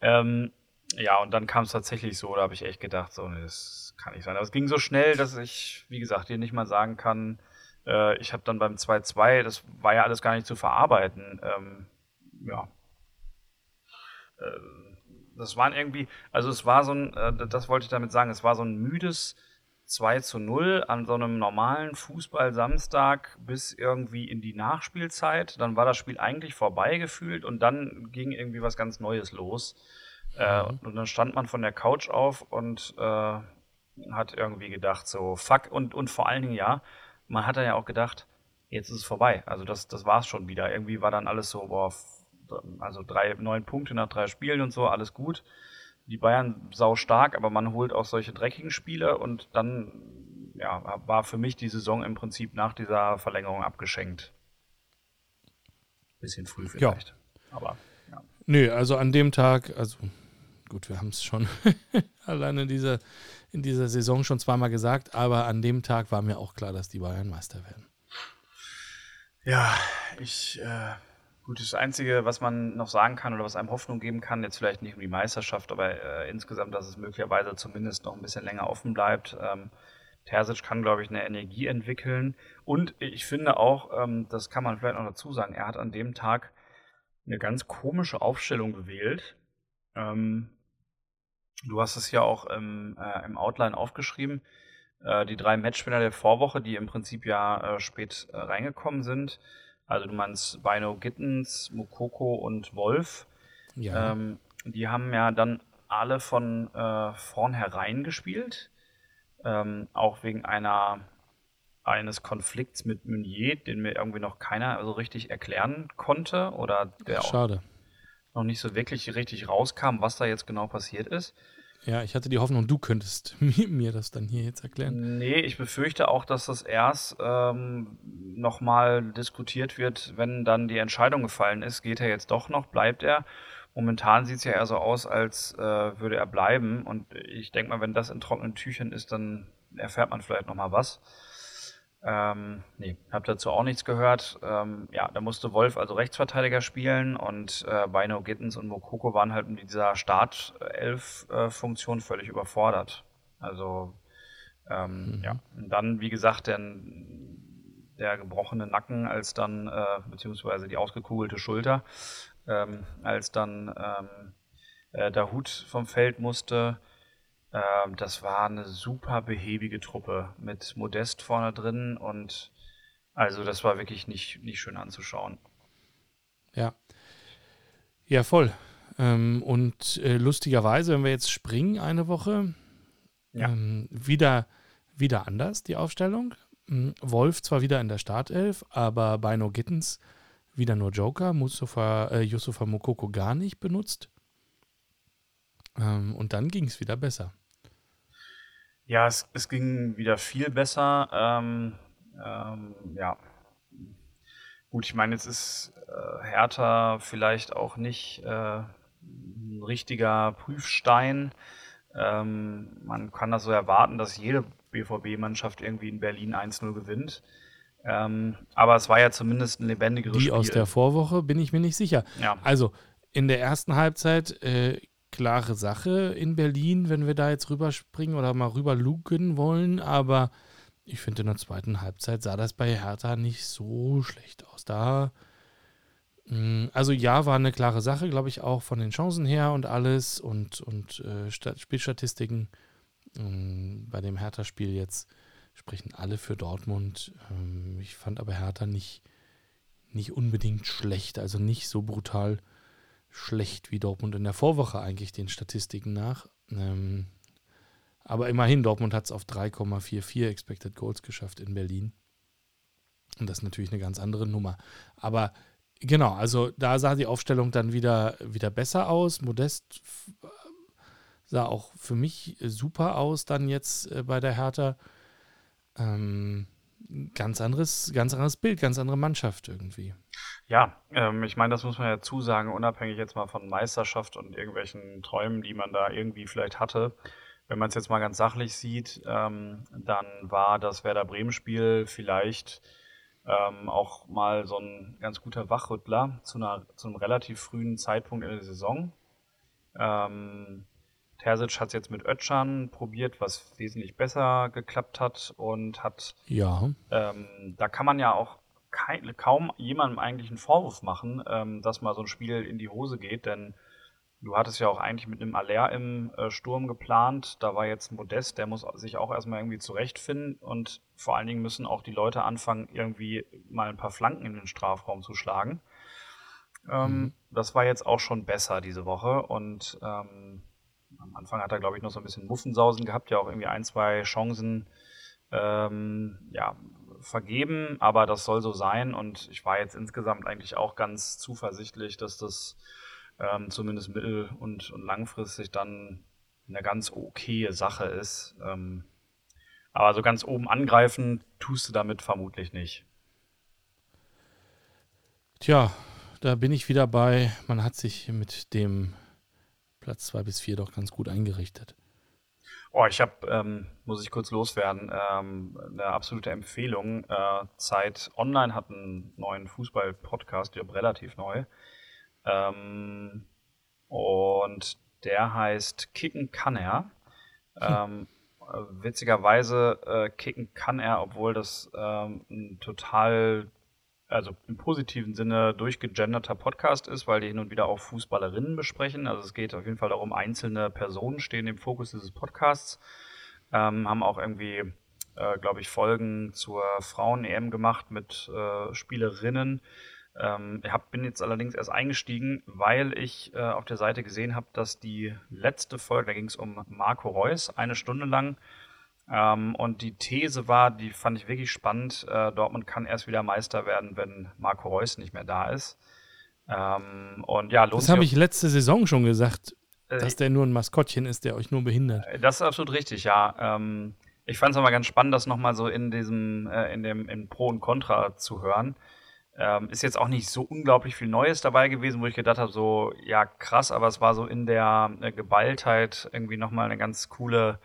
Ähm, ja, und dann kam es tatsächlich so, da habe ich echt gedacht, so, nee, das kann nicht sein. Aber es ging so schnell, dass ich, wie gesagt, dir nicht mal sagen kann, äh, ich habe dann beim 2-2, das war ja alles gar nicht zu verarbeiten. Ähm, ja. Äh, das waren irgendwie, also es war so ein, äh, das wollte ich damit sagen, es war so ein müdes 2 zu 0 an so einem normalen Fußball-Samstag bis irgendwie in die Nachspielzeit. Dann war das Spiel eigentlich vorbei gefühlt und dann ging irgendwie was ganz Neues los. Äh, mhm. Äh, und dann stand man von der Couch auf und äh, hat irgendwie gedacht, so fuck. Und, und vor allen Dingen, ja, man hat dann ja auch gedacht, jetzt ist es vorbei. Also das, das war es schon wieder. Irgendwie war dann alles so, boah, also drei, neun Punkte nach drei Spielen und so, alles gut. Die Bayern sau stark, aber man holt auch solche dreckigen Spiele und dann ja, war für mich die Saison im Prinzip nach dieser Verlängerung abgeschenkt. Bisschen früh vielleicht. Ja. Aber ja. Nö, also an dem Tag, also gut, wir haben es schon alleine in dieser, in dieser Saison schon zweimal gesagt, aber an dem Tag war mir auch klar, dass die Bayern Meister werden. Ja, ich äh, Gut, das Einzige, was man noch sagen kann oder was einem Hoffnung geben kann, jetzt vielleicht nicht um die Meisterschaft, aber äh, insgesamt, dass es möglicherweise zumindest noch ein bisschen länger offen bleibt. Ähm, Terzic kann, glaube ich, eine Energie entwickeln. Und ich finde auch, ähm, das kann man vielleicht noch dazu sagen, er hat an dem Tag eine ganz komische Aufstellung gewählt. Ähm, du hast es ja auch im, äh, im Outline aufgeschrieben. Äh, die drei Matchspieler der Vorwoche, die im Prinzip ja äh, spät äh, reingekommen sind. Also du meinst Bino Gittens, Mukoko und Wolf. Ja. Ähm, die haben ja dann alle von äh, vornherein gespielt. Ähm, auch wegen einer eines Konflikts mit Meunier, den mir irgendwie noch keiner so richtig erklären konnte oder der Schade. auch noch nicht so wirklich richtig rauskam, was da jetzt genau passiert ist. Ja, ich hatte die Hoffnung, du könntest mir, das dann hier jetzt erklären. Nee, ich befürchte auch, dass das erst ähm, nochmal diskutiert wird, wenn dann die Entscheidung gefallen ist. Geht er jetzt doch noch, bleibt er? Momentan sieht es ja eher so aus, als äh, würde er bleiben. Und ich denke mal, wenn das in trockenen Tüchern ist, dann erfährt man vielleicht noch mal was. Ähm, nee, hab dazu auch nichts gehört. Ähm, ja, da musste Wolf also Rechtsverteidiger spielen und äh, Bino Gittens und Mokoko waren halt mit dieser Startelf-Funktion völlig überfordert. Also, ähm, mhm. ja. Und dann, wie gesagt, der, der gebrochene Nacken, als dann, äh, beziehungsweise die ausgekugelte Schulter, ähm, als dann ähm, äh, der Hut vom Feld musste. Ähm, das war eine super behäbige Truppe mit Modest vorne drin und also das war wirklich nicht, nicht schön anzuschauen. Ja. Ja, voll. Ähm, und äh, lustigerweise, wenn wir jetzt springen eine Woche, ja. ähm, wieder, wieder anders die Aufstellung. Hm, Wolf zwar wieder in der Startelf, aber Bino Gittens wieder nur Joker, Mustafa, äh, Yusufa Mokoko gar nicht benutzt. Ähm, und dann ging es wieder besser. Ja, es, es ging wieder viel besser. Ähm, ähm, ja. Gut, ich meine, jetzt ist äh, Hertha vielleicht auch nicht äh, ein richtiger Prüfstein. Ähm, man kann das so erwarten, dass jede BVB-Mannschaft irgendwie in Berlin 1-0 gewinnt. Ähm, aber es war ja zumindest ein lebendigeres Die Spiel. aus der Vorwoche bin ich mir nicht sicher. Ja. Also in der ersten Halbzeit äh, klare Sache in Berlin, wenn wir da jetzt rüberspringen oder mal rüber wollen, aber ich finde in der zweiten Halbzeit sah das bei Hertha nicht so schlecht aus. Da mm, also ja, war eine klare Sache, glaube ich, auch von den Chancen her und alles und, und äh, Spielstatistiken. Ähm, bei dem Hertha-Spiel jetzt sprechen alle für Dortmund. Ähm, ich fand aber Hertha nicht, nicht unbedingt schlecht, also nicht so brutal schlecht wie Dortmund in der Vorwoche eigentlich den Statistiken nach. Ähm, aber immerhin, Dortmund hat es auf 3,44 Expected Goals geschafft in Berlin. Und das ist natürlich eine ganz andere Nummer. Aber genau, also da sah die Aufstellung dann wieder, wieder besser aus. Modest sah auch für mich super aus dann jetzt äh, bei der Hertha. Ähm, ganz anderes, ganz anderes Bild, ganz andere Mannschaft irgendwie. Ja, ähm, ich meine, das muss man ja zusagen, unabhängig jetzt mal von Meisterschaft und irgendwelchen Träumen, die man da irgendwie vielleicht hatte. Wenn man es jetzt mal ganz sachlich sieht, ähm, dann war das Werder Bremen-Spiel vielleicht ähm, auch mal so ein ganz guter Wachrüttler zu, einer, zu einem relativ frühen Zeitpunkt in der Saison. Ähm, Terzic hat es jetzt mit Ötschan probiert, was wesentlich besser geklappt hat und hat. Ja. Ähm, da kann man ja auch kein, kaum jemandem eigentlich einen Vorwurf machen, ähm, dass mal so ein Spiel in die Hose geht, denn du hattest ja auch eigentlich mit einem Aller im äh, Sturm geplant. Da war jetzt Modest, der muss sich auch erstmal irgendwie zurechtfinden und vor allen Dingen müssen auch die Leute anfangen, irgendwie mal ein paar Flanken in den Strafraum zu schlagen. Ähm, mhm. Das war jetzt auch schon besser diese Woche und ähm, am Anfang hat er, glaube ich, noch so ein bisschen Muffensausen gehabt, ja auch irgendwie ein, zwei Chancen ähm, ja, vergeben, aber das soll so sein und ich war jetzt insgesamt eigentlich auch ganz zuversichtlich, dass das ähm, zumindest mittel- und, und langfristig dann eine ganz okaye Sache ist. Ähm, aber so ganz oben angreifen tust du damit vermutlich nicht. Tja, da bin ich wieder bei, man hat sich mit dem Platz 2 bis 4 doch ganz gut eingerichtet. Oh, ich habe, ähm, muss ich kurz loswerden, ähm, eine absolute Empfehlung. Äh, Zeit Online hat einen neuen Fußball-Podcast, ich glaube relativ neu. Ähm, und der heißt Kicken kann er. Hm. witzigerweise äh, kicken kann er, obwohl das ähm, ein total also im positiven Sinne durchgegenderter Podcast ist, weil die hin und wieder auch Fußballerinnen besprechen. Also es geht auf jeden Fall darum, einzelne Personen stehen im Fokus dieses Podcasts. Ähm, haben auch irgendwie, äh, glaube ich, Folgen zur Frauen-EM gemacht mit äh, Spielerinnen. Ähm, ich hab, bin jetzt allerdings erst eingestiegen, weil ich äh, auf der Seite gesehen habe, dass die letzte Folge, da ging es um Marco Reus, eine Stunde lang, ähm, und die These war, die fand ich wirklich spannend, äh, Dortmund kann erst wieder Meister werden, wenn Marco Reus nicht mehr da ist. Ähm, und ja, Das habe ich letzte Saison schon gesagt, äh, dass der nur ein Maskottchen ist, der euch nur behindert. Äh, das ist absolut richtig, ja. Ähm, ich fand es aber ganz spannend, das nochmal so in diesem, äh, in dem, in Pro und Contra zu hören. Ähm, ist jetzt auch nicht so unglaublich viel Neues dabei gewesen, wo ich gedacht habe, so, ja, krass, aber es war so in der äh, Geballtheit irgendwie nochmal eine ganz coole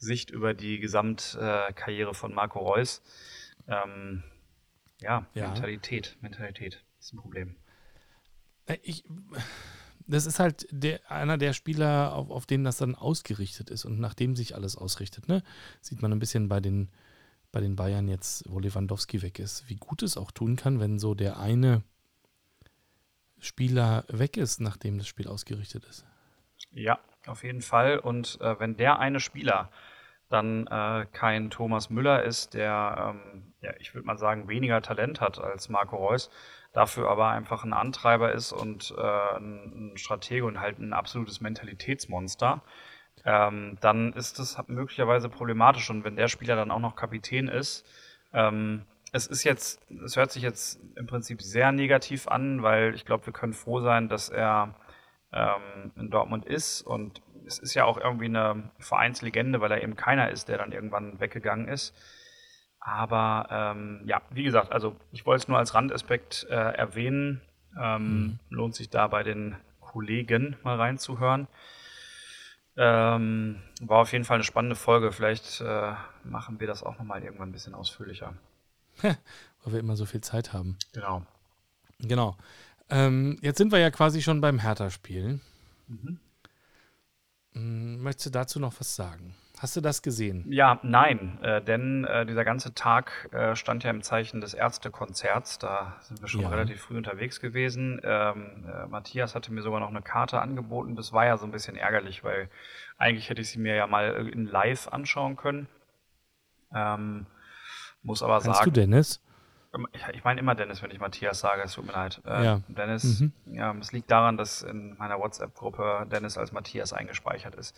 Sicht über die Gesamtkarriere von Marco Reus. Ähm, ja, ja, Mentalität, Mentalität ist ein Problem. Äh, ich, das ist halt der, einer der Spieler, auf, auf den das dann ausgerichtet ist und nachdem sich alles ausrichtet. Ne? Sieht man ein bisschen bei den bei den Bayern jetzt, wo Lewandowski weg ist, wie gut es auch tun kann, wenn so der eine Spieler weg ist, nachdem das Spiel ausgerichtet ist. Ja, auf jeden Fall. Und äh, wenn der eine Spieler dann äh, kein Thomas Müller ist, der, ähm, ja, ich würde mal sagen, weniger Talent hat als Marco Reus, dafür aber einfach ein Antreiber ist und äh, ein Stratege und halt ein absolutes Mentalitätsmonster, ähm, dann ist das möglicherweise problematisch. Und wenn der Spieler dann auch noch Kapitän ist, ähm, es ist jetzt, es hört sich jetzt im Prinzip sehr negativ an, weil ich glaube, wir können froh sein, dass er ähm, in Dortmund ist. Und es ist ja auch irgendwie eine Vereinslegende, weil er eben keiner ist, der dann irgendwann weggegangen ist. Aber ähm, ja, wie gesagt, also ich wollte es nur als Randaspekt äh, erwähnen. Ähm, mhm. Lohnt sich da bei den Kollegen mal reinzuhören. Ähm, war auf jeden Fall eine spannende Folge. Vielleicht äh, machen wir das auch nochmal irgendwann ein bisschen ausführlicher. Weil wir immer so viel Zeit haben. Genau. Genau. Ähm, jetzt sind wir ja quasi schon beim Hertha-Spiel. Mhm. Hm, möchtest du dazu noch was sagen? Hast du das gesehen? Ja, nein, äh, denn äh, dieser ganze Tag äh, stand ja im Zeichen des Ärztekonzerts. Da sind wir schon ja. relativ früh unterwegs gewesen. Ähm, äh, Matthias hatte mir sogar noch eine Karte angeboten. Das war ja so ein bisschen ärgerlich, weil eigentlich hätte ich sie mir ja mal in live anschauen können. Ähm, muss aber Kannst sagen. du, Dennis? Ich meine immer Dennis, wenn ich Matthias sage, es tut mir leid. Äh, ja. Dennis, mhm. ja, es liegt daran, dass in meiner WhatsApp-Gruppe Dennis als Matthias eingespeichert ist.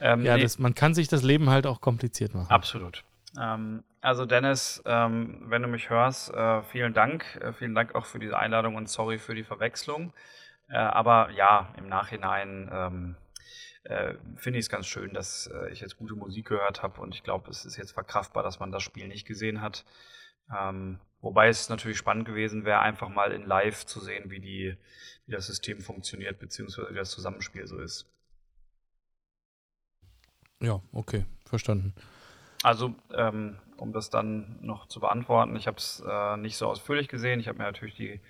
Ähm, ja, nee, das, man kann sich das Leben halt auch kompliziert machen. Absolut. Ähm, also Dennis, ähm, wenn du mich hörst, äh, vielen Dank. Äh, vielen Dank auch für diese Einladung und sorry für die Verwechslung. Äh, aber ja, im Nachhinein ähm, äh, finde ich es ganz schön, dass äh, ich jetzt gute Musik gehört habe und ich glaube, es ist jetzt verkraftbar, dass man das Spiel nicht gesehen hat. Ähm, wobei es natürlich spannend gewesen wäre, einfach mal in Live zu sehen, wie, die, wie das System funktioniert, beziehungsweise wie das Zusammenspiel so ist. Ja, okay, verstanden. Also, ähm, um das dann noch zu beantworten, ich habe es äh, nicht so ausführlich gesehen. Ich habe mir natürlich die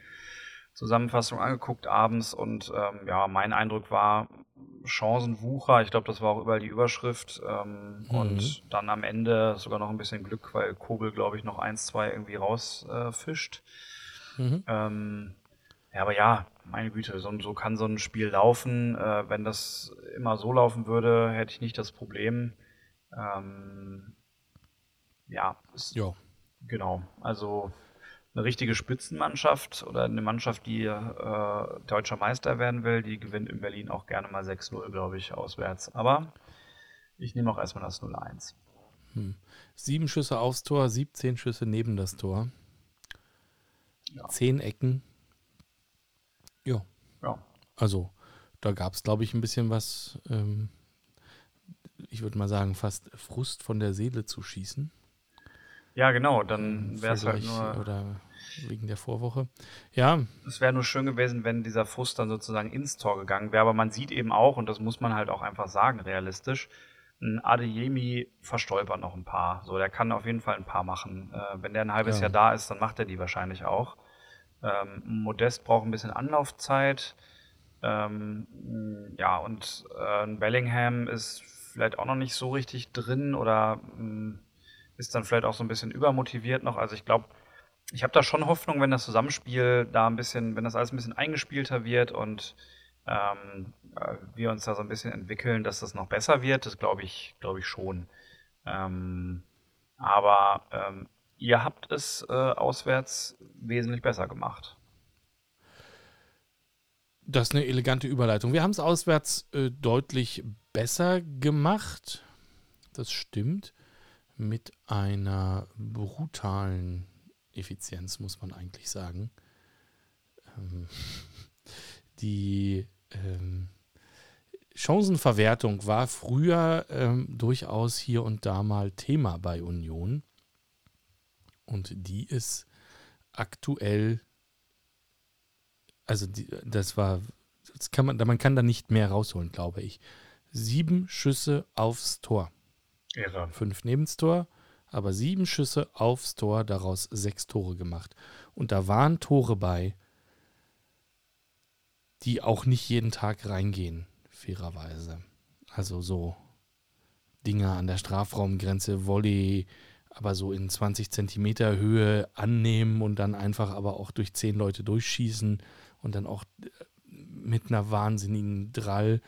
Zusammenfassung angeguckt abends und ähm, ja, mein Eindruck war Chancenwucher. Ich glaube, das war auch überall die Überschrift. Ähm, mhm. Und dann am Ende sogar noch ein bisschen Glück, weil Kobel, glaube ich, noch eins, zwei irgendwie rausfischt. Äh, mhm. ähm, ja, aber ja, meine Güte, so, so kann so ein Spiel laufen. Äh, wenn das immer so laufen würde, hätte ich nicht das Problem. Ähm, ja, ist, ja. Genau. Also eine richtige Spitzenmannschaft oder eine Mannschaft, die äh, deutscher Meister werden will, die gewinnt in Berlin auch gerne mal 6-0, glaube ich, auswärts. Aber ich nehme auch erstmal das 0-1. Hm. Sieben Schüsse aufs Tor, 17 Schüsse neben das Tor. Ja. Zehn Ecken. Ja. Ja. Also, da gab es, glaube ich, ein bisschen was, ähm, ich würde mal sagen, fast Frust von der Seele zu schießen. Ja, genau, dann wäre es halt nur. Oder wegen der Vorwoche. Ja. Es wäre nur schön gewesen, wenn dieser Frust dann sozusagen ins Tor gegangen wäre. Aber man sieht eben auch, und das muss man halt auch einfach sagen, realistisch, ein Adeyemi verstolpert noch ein paar. So, der kann auf jeden Fall ein paar machen. Äh, wenn der ein halbes ja. Jahr da ist, dann macht er die wahrscheinlich auch. Ähm, Modest braucht ein bisschen Anlaufzeit. Ähm, ja, und äh, ein Bellingham ist vielleicht auch noch nicht so richtig drin oder mh, mm, ist dann vielleicht auch so ein bisschen übermotiviert noch. Also ich glaube, ich habe da schon Hoffnung, wenn das Zusammenspiel da ein bisschen, wenn das alles ein bisschen eingespielter wird und ähm, äh, wir uns da so ein bisschen entwickeln, dass das noch besser wird. Das glaube ich, glaube ich schon. Ähm, aber ähm, ihr habt es äh, auswärts wesentlich besser gemacht. Das ist eine elegante Überleitung. Wir haben es auswärts äh, deutlich besser gemacht. Das stimmt mit einer brutalen Effizienz, muss man eigentlich sagen. Ähm, die ähm, Chancenverwertung war früher ähm, durchaus hier und da mal Thema bei Union. Und die ist aktuell also die, das war, das kann man, man kann da nicht mehr rausholen, glaube ich. Sieben Schüsse aufs Tor. Irre. Fünf nebens Tor, aber sieben Schüsse aufs Tor, daraus sechs Tore gemacht. Und da waren Tore bei, die auch nicht jeden Tag reingehen, fairerweise. Also so Dinger an der Strafraumgrenze, Volley, aber so in 20 Zentimeter Höhe annehmen und dann einfach aber auch durch zehn Leute durchschießen und dann auch äh, mit einer wahnsinnigen Drall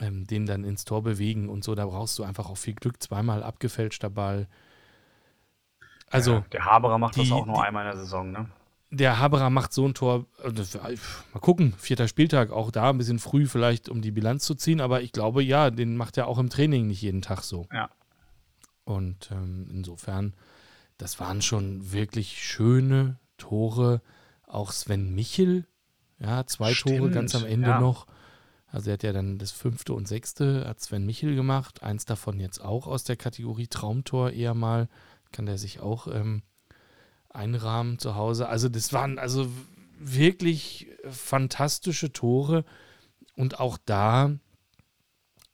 ähm, den dann ins Tor bewegen und so. Da brauchst du einfach auch viel Glück. Zweimal abgefälschter Ball. Also. Ja, der Haberer macht die, das auch nur einmal in der Saison, ne? Der Haberer macht so ein Tor. Äh, mal gucken, vierter Spieltag, auch da ein bisschen früh vielleicht, um die Bilanz zu ziehen, aber ich glaube, ja, den macht er auch im Training nicht jeden Tag so. Ja. Und ähm, insofern, das waren schon wirklich schöne Tore. Auch Sven Michel, ja, zwei Stimmt, Tore ganz am Ende ja. noch. Also er hat ja dann das fünfte und sechste, hat Sven Michel gemacht. Eins davon jetzt auch aus der Kategorie Traumtor eher mal. Kann der sich auch ähm, einrahmen zu Hause. Also das waren also wirklich fantastische Tore. Und auch da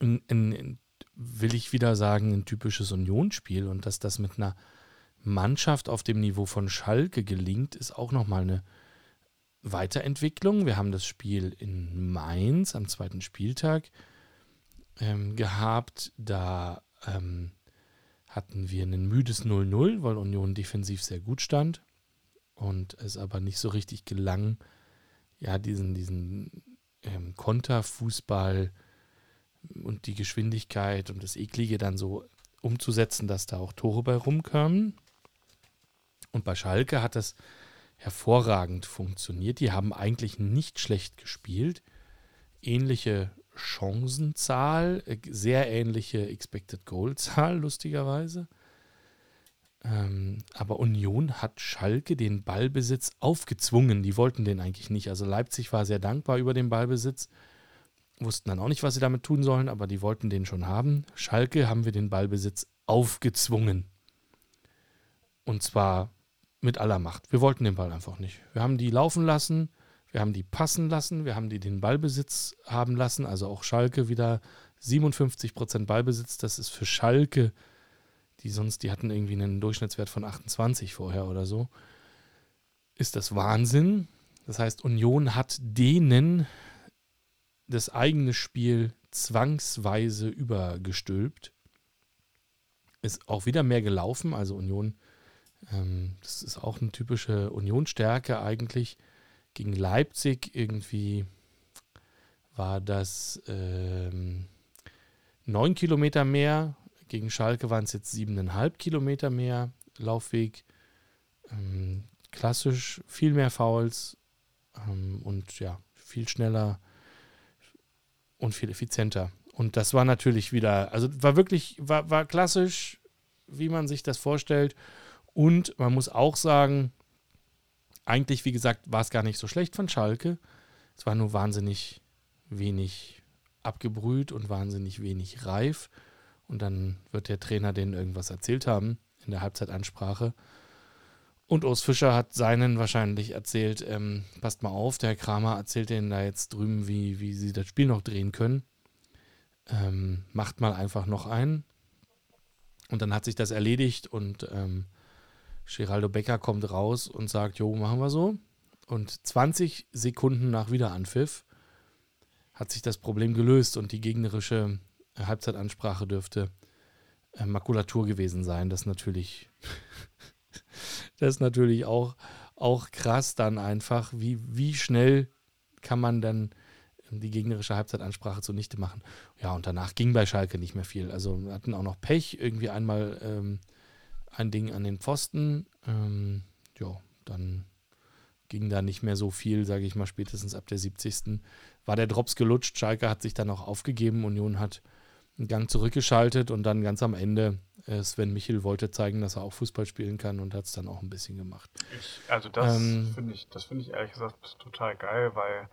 in, in, will ich wieder sagen, ein typisches Unionsspiel. Und dass das mit einer Mannschaft auf dem Niveau von Schalke gelingt, ist auch nochmal eine Weiterentwicklung. Wir haben das Spiel in Mainz am zweiten Spieltag ähm, gehabt. Da ähm, hatten wir ein müdes 0-0, weil Union defensiv sehr gut stand und es aber nicht so richtig gelang, ja, diesen, diesen ähm, Konterfußball und die Geschwindigkeit und das Eklige dann so umzusetzen, dass da auch Tore bei rumkamen. Und bei Schalke hat das hervorragend funktioniert. Die haben eigentlich nicht schlecht gespielt. Ähnliche Chancenzahl, äh, sehr ähnliche Expected Goal Zahl, lustigerweise. Ähm, aber Union hat Schalke den Ballbesitz aufgezwungen. Die wollten den eigentlich nicht. Also Leipzig war sehr dankbar über den Ballbesitz, wussten dann auch nicht, was sie damit tun sollen, aber die wollten den schon haben. Schalke haben wir den Ballbesitz aufgezwungen. Und zwar mit aller Macht. Wir wollten den Ball einfach nicht. Wir haben die laufen lassen, wir haben die passen lassen, wir haben die den Ballbesitz haben lassen, also auch Schalke wieder 57 Prozent Ballbesitz. Das ist für Schalke, die sonst, die hatten irgendwie einen Durchschnittswert von 28 vorher oder so, ist das Wahnsinn. Das heißt, Union hat denen das eigene Spiel zwangsweise übergestülpt. Ist auch wieder mehr gelaufen, also Union ähm, das ist auch eine typische Unionsstärke eigentlich. Gegen Leipzig irgendwie war das ähm, neun Kilometer mehr. Gegen Schalke waren es jetzt siebeneinhalb Kilometer mehr Laufweg. Ähm, klassisch viel mehr Fouls ähm, und ja, viel schneller und viel effizienter. Und das war natürlich wieder, also war wirklich, war, war klassisch, wie man sich das vorstellt. Und man muss auch sagen, eigentlich, wie gesagt, war es gar nicht so schlecht von Schalke. Es war nur wahnsinnig wenig abgebrüht und wahnsinnig wenig reif. Und dann wird der Trainer denen irgendwas erzählt haben in der Halbzeitansprache. Und Urs Fischer hat seinen wahrscheinlich erzählt, ähm, passt mal auf, der Kramer erzählt denen da jetzt drüben, wie, wie sie das Spiel noch drehen können. Ähm, macht mal einfach noch einen. Und dann hat sich das erledigt und ähm, Geraldo Becker kommt raus und sagt, jo, machen wir so. Und 20 Sekunden nach Wiederanpfiff hat sich das Problem gelöst und die gegnerische Halbzeitansprache dürfte äh, Makulatur gewesen sein. Das natürlich, das ist natürlich auch, auch krass dann einfach, wie, wie schnell kann man dann die gegnerische Halbzeitansprache zunichte machen. Ja, und danach ging bei Schalke nicht mehr viel. Also hatten auch noch Pech, irgendwie einmal ähm, ein Ding an den Pfosten. Ähm, ja, dann ging da nicht mehr so viel, sage ich mal, spätestens ab der 70. war der Drops gelutscht. Schalke hat sich dann auch aufgegeben. Union hat einen Gang zurückgeschaltet und dann ganz am Ende äh, Sven Michel wollte zeigen, dass er auch Fußball spielen kann und hat es dann auch ein bisschen gemacht. Ich, also das ähm, finde ich, das finde ich ehrlich gesagt total geil, weil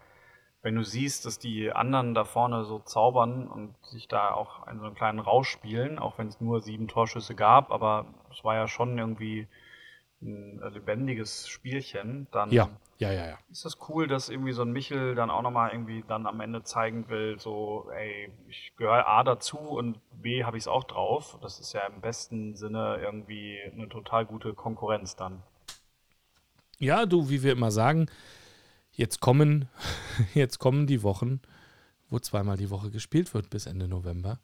wenn du siehst, dass die anderen da vorne so zaubern und sich da auch einen, so einen kleinen Rausch spielen, auch wenn es nur sieben Torschüsse gab, aber es war ja schon irgendwie ein lebendiges Spielchen, dann Ja, ja, ja, ja. ist das cool, dass irgendwie so ein Michel dann auch nochmal irgendwie dann am Ende zeigen will, so, ey, ich gehöre A dazu und B habe ich es auch drauf. Das ist ja im besten Sinne irgendwie eine total gute Konkurrenz dann. Ja, du, wie wir immer sagen, jetzt kommen, jetzt kommen die Wochen, wo zweimal die Woche gespielt wird bis Ende November.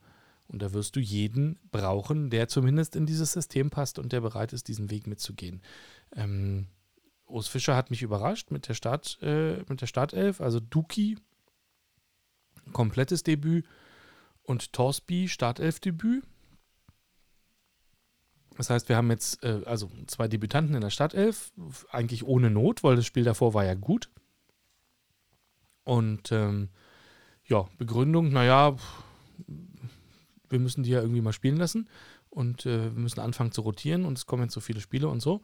Und da wirst du jeden brauchen, der zumindest in dieses System passt und der bereit ist, diesen Weg mitzugehen. Ähm, Urs Fischer hat mich überrascht mit der, Start, äh, mit der Startelf, also Duki, komplettes Debüt und Torsby, Startelf-Debüt. Das heißt, wir haben jetzt äh, also zwei Debütanten in der Startelf, eigentlich ohne Not, weil das Spiel davor war ja gut. Und ähm, ja, Begründung, naja, wir müssen die ja irgendwie mal spielen lassen und äh, wir müssen anfangen zu rotieren und es kommen jetzt so viele Spiele und so.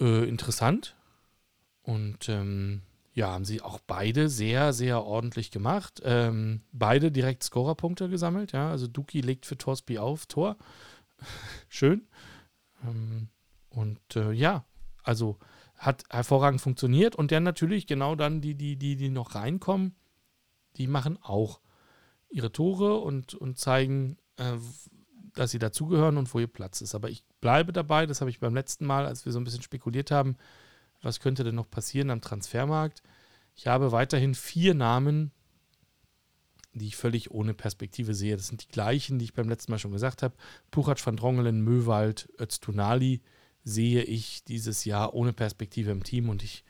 Äh, interessant. Und ähm, ja, haben sie auch beide sehr, sehr ordentlich gemacht. Ähm, beide direkt Scorerpunkte gesammelt. Ja, also Duki legt für Torsby auf, Tor. Schön. Ähm, und äh, ja, also hat hervorragend funktioniert. Und dann natürlich genau dann die, die, die, die noch reinkommen, die machen auch ihre Tore und, und zeigen, äh, dass sie dazugehören und wo ihr Platz ist. Aber ich bleibe dabei, das habe ich beim letzten Mal, als wir so ein bisschen spekuliert haben, was könnte denn noch passieren am Transfermarkt. Ich habe weiterhin vier Namen, die ich völlig ohne Perspektive sehe. Das sind die gleichen, die ich beim letzten Mal schon gesagt habe. Puchac van Drongelen, Möwald, Öztunali sehe ich dieses Jahr ohne Perspektive im Team und ich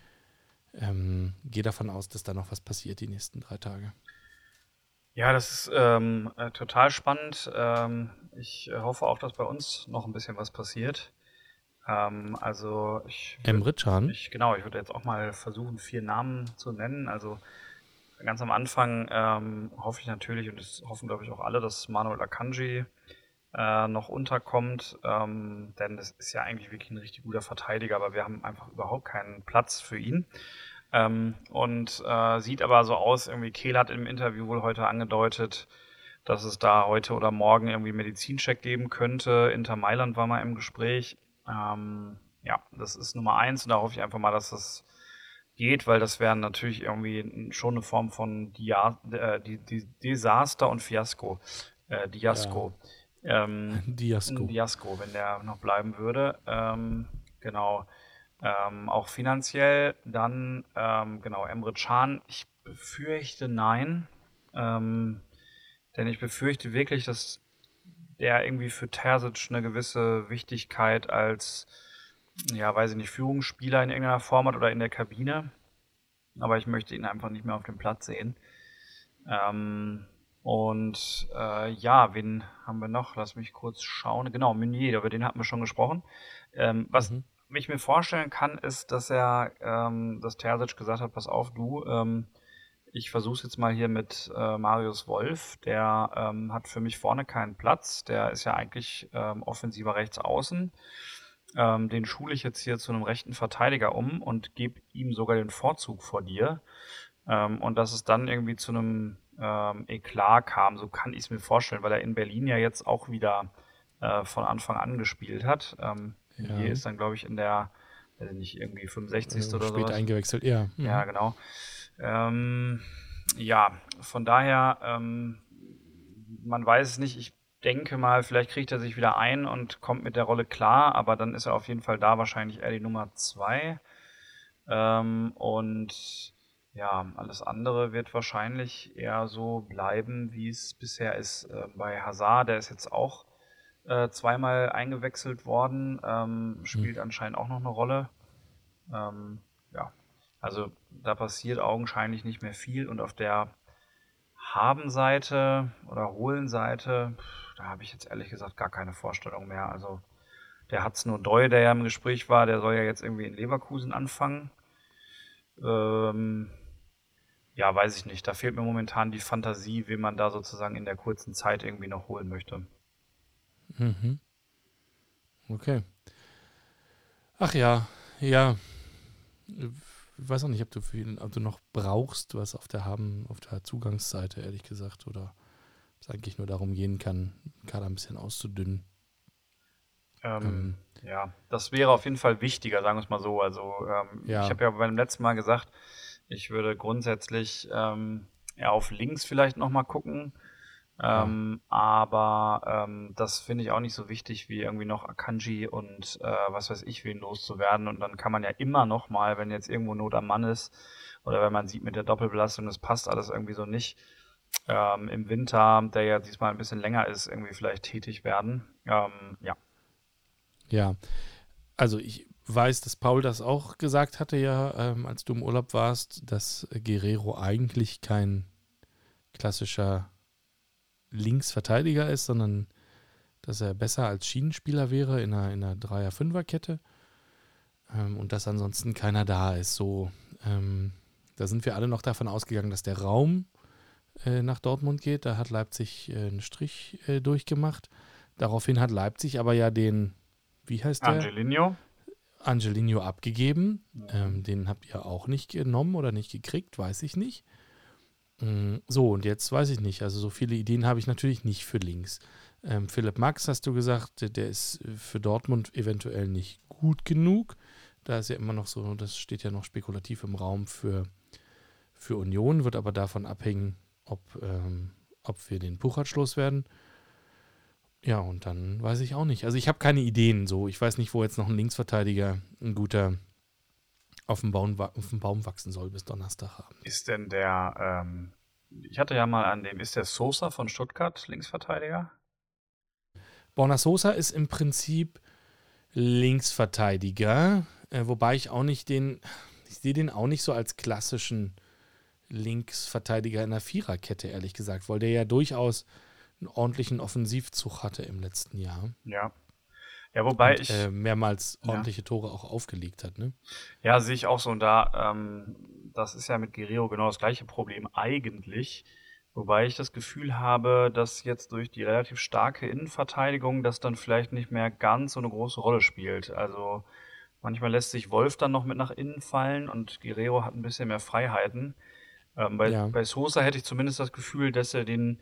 ähm, gehe davon aus, dass da noch was passiert die nächsten drei Tage. Ja, das ist ähm, äh, total spannend. Ähm, ich hoffe auch, dass bei uns noch ein bisschen was passiert. Ähm, also ich, würd- ich genau, ich würde jetzt auch mal versuchen, vier Namen zu nennen. Also ganz am Anfang ähm, hoffe ich natürlich, und das hoffen glaube ich auch alle, dass Manuel Akanji äh, noch unterkommt, ähm, denn das ist ja eigentlich wirklich ein richtig guter Verteidiger, aber wir haben einfach überhaupt keinen Platz für ihn. Ähm, und äh, sieht aber so aus, irgendwie Kehl hat im Interview wohl heute angedeutet, dass es da heute oder morgen irgendwie Medizincheck geben könnte. Inter Mailand war mal im Gespräch. Ähm, ja, das ist Nummer eins und da hoffe ich einfach mal, dass das geht, weil das wäre natürlich irgendwie schon eine Form von Dia äh, die, die Desaster und Fiasko. Äh, Diasco. Ähm, Diasco. Diasco, wenn der noch bleiben würde. Ähm, genau. Ähm, auch finanziell. Dann, ähm, genau, Emre Can. Ich befürchte nein. Ähm, denn ich befürchte wirklich, dass der irgendwie für Terzic eine gewisse Wichtigkeit als, ja, weiß ich nicht, Führungsspieler in irgendeiner Form hat oder in der Kabine. Aber ich möchte ihn einfach nicht mehr auf dem Platz sehen. Ähm, und äh, ja, wen haben wir noch? Lass mich kurz schauen. Genau, Meunier, über den hatten wir schon gesprochen. Ähm, was Mhm. ich mir vorstellen kann, ist, dass er, ähm, dass Terzic gesagt hat, pass auf, du, ähm, ich versuche jetzt mal hier mit äh, Marius Wolf. Der ähm, hat für mich vorne keinen Platz. Der ist ja eigentlich ähm, offensiver rechts außen. Ähm, den schule ich jetzt hier zu einem rechten Verteidiger um und gebe ihm sogar den Vorzug vor dir. Ähm, und dass es dann irgendwie zu einem ähm, Eklat kam, so kann ich es mir vorstellen, weil er in Berlin ja jetzt auch wieder äh, von Anfang an gespielt hat. Ähm, Ja. Hier ist dann, glaube ich, in der, weiß ich nicht, irgendwie 65. Äh, oder spät so. eingewechselt, ja. Mhm. Ja, genau. Ähm, ja, von daher, ähm, man weiß es nicht. Ich denke mal, vielleicht kriegt er sich wieder ein und kommt mit der Rolle klar, aber dann ist er auf jeden Fall da wahrscheinlich eher die Nummer zwei. Ähm, und ja, alles andere wird wahrscheinlich eher so bleiben, wie es bisher ist. Äh, bei Hazard, der ist jetzt auch äh, zweimal eingewechselt worden, ähm, spielt anscheinend auch noch eine Rolle. Ähm, ja, also da passiert augenscheinlich nicht mehr viel und auf der Haben-Seite oder Holen-Seite, da habe ich jetzt ehrlich gesagt gar keine Vorstellung mehr. Also der hat's nur Doi, der ja im Gespräch war, der soll ja jetzt irgendwie in Leverkusen anfangen. Ähm, ja, weiß ich nicht. Da fehlt mir momentan die Fantasie, wen man da sozusagen in der kurzen Zeit irgendwie noch holen möchte. Mhm. Okay. Ach ja, ja. Ich weiß auch nicht, ob du, viel, ob du noch brauchst, was auf der Haben, auf der Zugangsseite, ehrlich gesagt, oder ob es eigentlich nur darum gehen kann, den Kader ein bisschen auszudünnen. Ähm, Ähm, Ja, das wäre auf jeden Fall wichtiger, sagen wir es mal so. Also ähm, Ja. ich habe ja beim letzten Mal gesagt, ich würde grundsätzlich ähm, ja, auf links vielleicht nochmal gucken. Ähm, aber ähm, das finde ich auch nicht so wichtig, wie irgendwie noch Akanji und äh, was weiß ich, wen loszuwerden. Und dann kann man ja immer noch mal, wenn jetzt irgendwo Not am Mann ist oder wenn man sieht mit der Doppelbelastung, das passt alles irgendwie so nicht, ähm, im Winter, der ja diesmal ein bisschen länger ist, irgendwie vielleicht tätig werden. Ähm, ja, Ja, also ich weiß, dass Paul das auch gesagt hatte, ja, ähm, als du im Urlaub warst, dass Guerrero eigentlich kein klassischer Linksverteidiger ist, sondern dass er besser als Schienenspieler wäre in einer, in einer Dreier-Fünfer-Kette ähm, und dass ansonsten keiner da ist. So, ähm, da sind wir alle noch davon ausgegangen, dass der Raum äh, nach Dortmund geht. Da hat Leipzig äh, einen Strich äh, durchgemacht. Daraufhin hat Leipzig aber ja den, wie heißt der? Angelino. Angelino abgegeben. Ähm, den habt ihr auch nicht genommen oder nicht gekriegt, weiß ich nicht. Mm, So, und jetzt weiß ich nicht. Also so viele Ideen habe ich natürlich nicht für links. Ähm, Philipp Max, hast du gesagt, der- ist äh, für Dortmund eventuell nicht gut genug. Da ist ja immer noch so, das steht ja noch spekulativ im Raum für, für Union, wird aber davon abhängen, ob, ähm, ob wir den Puchatsch loswerden. Ja, und dann weiß ich auch nicht. Also ich habe keine Ideen so. Ich weiß nicht, wo jetzt noch ein Linksverteidiger, ein guter, auf dem Baum, auf dem Baum wachsen soll bis Donnerstagabend. Ist denn der, ähm, ich hatte ja mal an dem, ist der Sosa von Stuttgart Linksverteidiger? Borna Sosa ist im Prinzip Linksverteidiger, äh, wobei ich auch nicht den, ich sehe den auch nicht so als klassischen Linksverteidiger in der Viererkette, ehrlich gesagt, weil der ja durchaus einen ordentlichen Offensivzug hatte im letzten Jahr. Ja. Ja, wobei und, ich, äh, mehrmals Ja. ordentliche Tore auch aufgelegt hat, ne? ja, sehe ich auch so. Und da, ähm, das ist ja mit Guerrero genau das gleiche Problem eigentlich. Wobei ich das Gefühl habe, dass jetzt durch die relativ starke Innenverteidigung das dann vielleicht nicht mehr ganz so eine große Rolle spielt. Also manchmal lässt sich Wolf dann noch mit nach innen fallen und Guerrero hat ein bisschen mehr Freiheiten. Ähm, bei, Ja. bei Sosa hätte ich zumindest das Gefühl, dass er den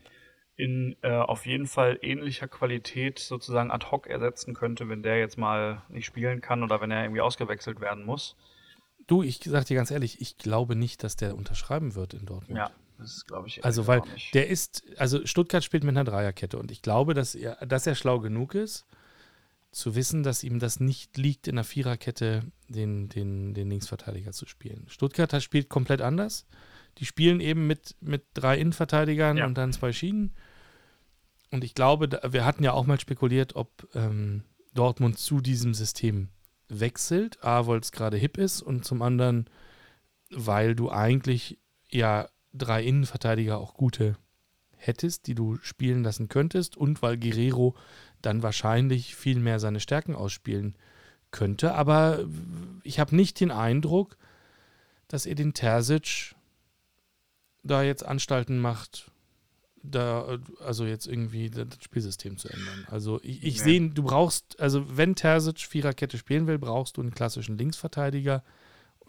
in äh, auf jeden Fall ähnlicher Qualität sozusagen ad hoc ersetzen könnte, wenn der jetzt mal nicht spielen kann oder wenn er irgendwie ausgewechselt werden muss. Du, ich sag dir ganz ehrlich, ich glaube nicht, dass der unterschreiben wird in Dortmund. Ja, das glaube ich. Also, weil der ist, also Stuttgart spielt mit einer Dreierkette und ich glaube, dass er, dass er schlau genug ist, zu wissen, dass ihm das nicht liegt, in der Viererkette den, den, den Linksverteidiger zu spielen. Stuttgart spielt komplett anders. Die spielen eben mit, mit drei Innenverteidigern Ja. und dann zwei Schienen. Und ich glaube, da, wir hatten ja auch mal spekuliert, ob ähm, Dortmund zu diesem System wechselt. A, weil es gerade hip ist und zum anderen, weil du eigentlich ja drei Innenverteidiger auch gute hättest, die du spielen lassen könntest und weil Guerrero dann wahrscheinlich viel mehr seine Stärken ausspielen könnte. Aber ich habe nicht den Eindruck, dass ihr den Terzic da jetzt Anstalten macht, da, also jetzt irgendwie das Spielsystem zu ändern. Also ich, ich Nee. sehe, du brauchst, also wenn Terzic Viererkette spielen will, brauchst du einen klassischen Linksverteidiger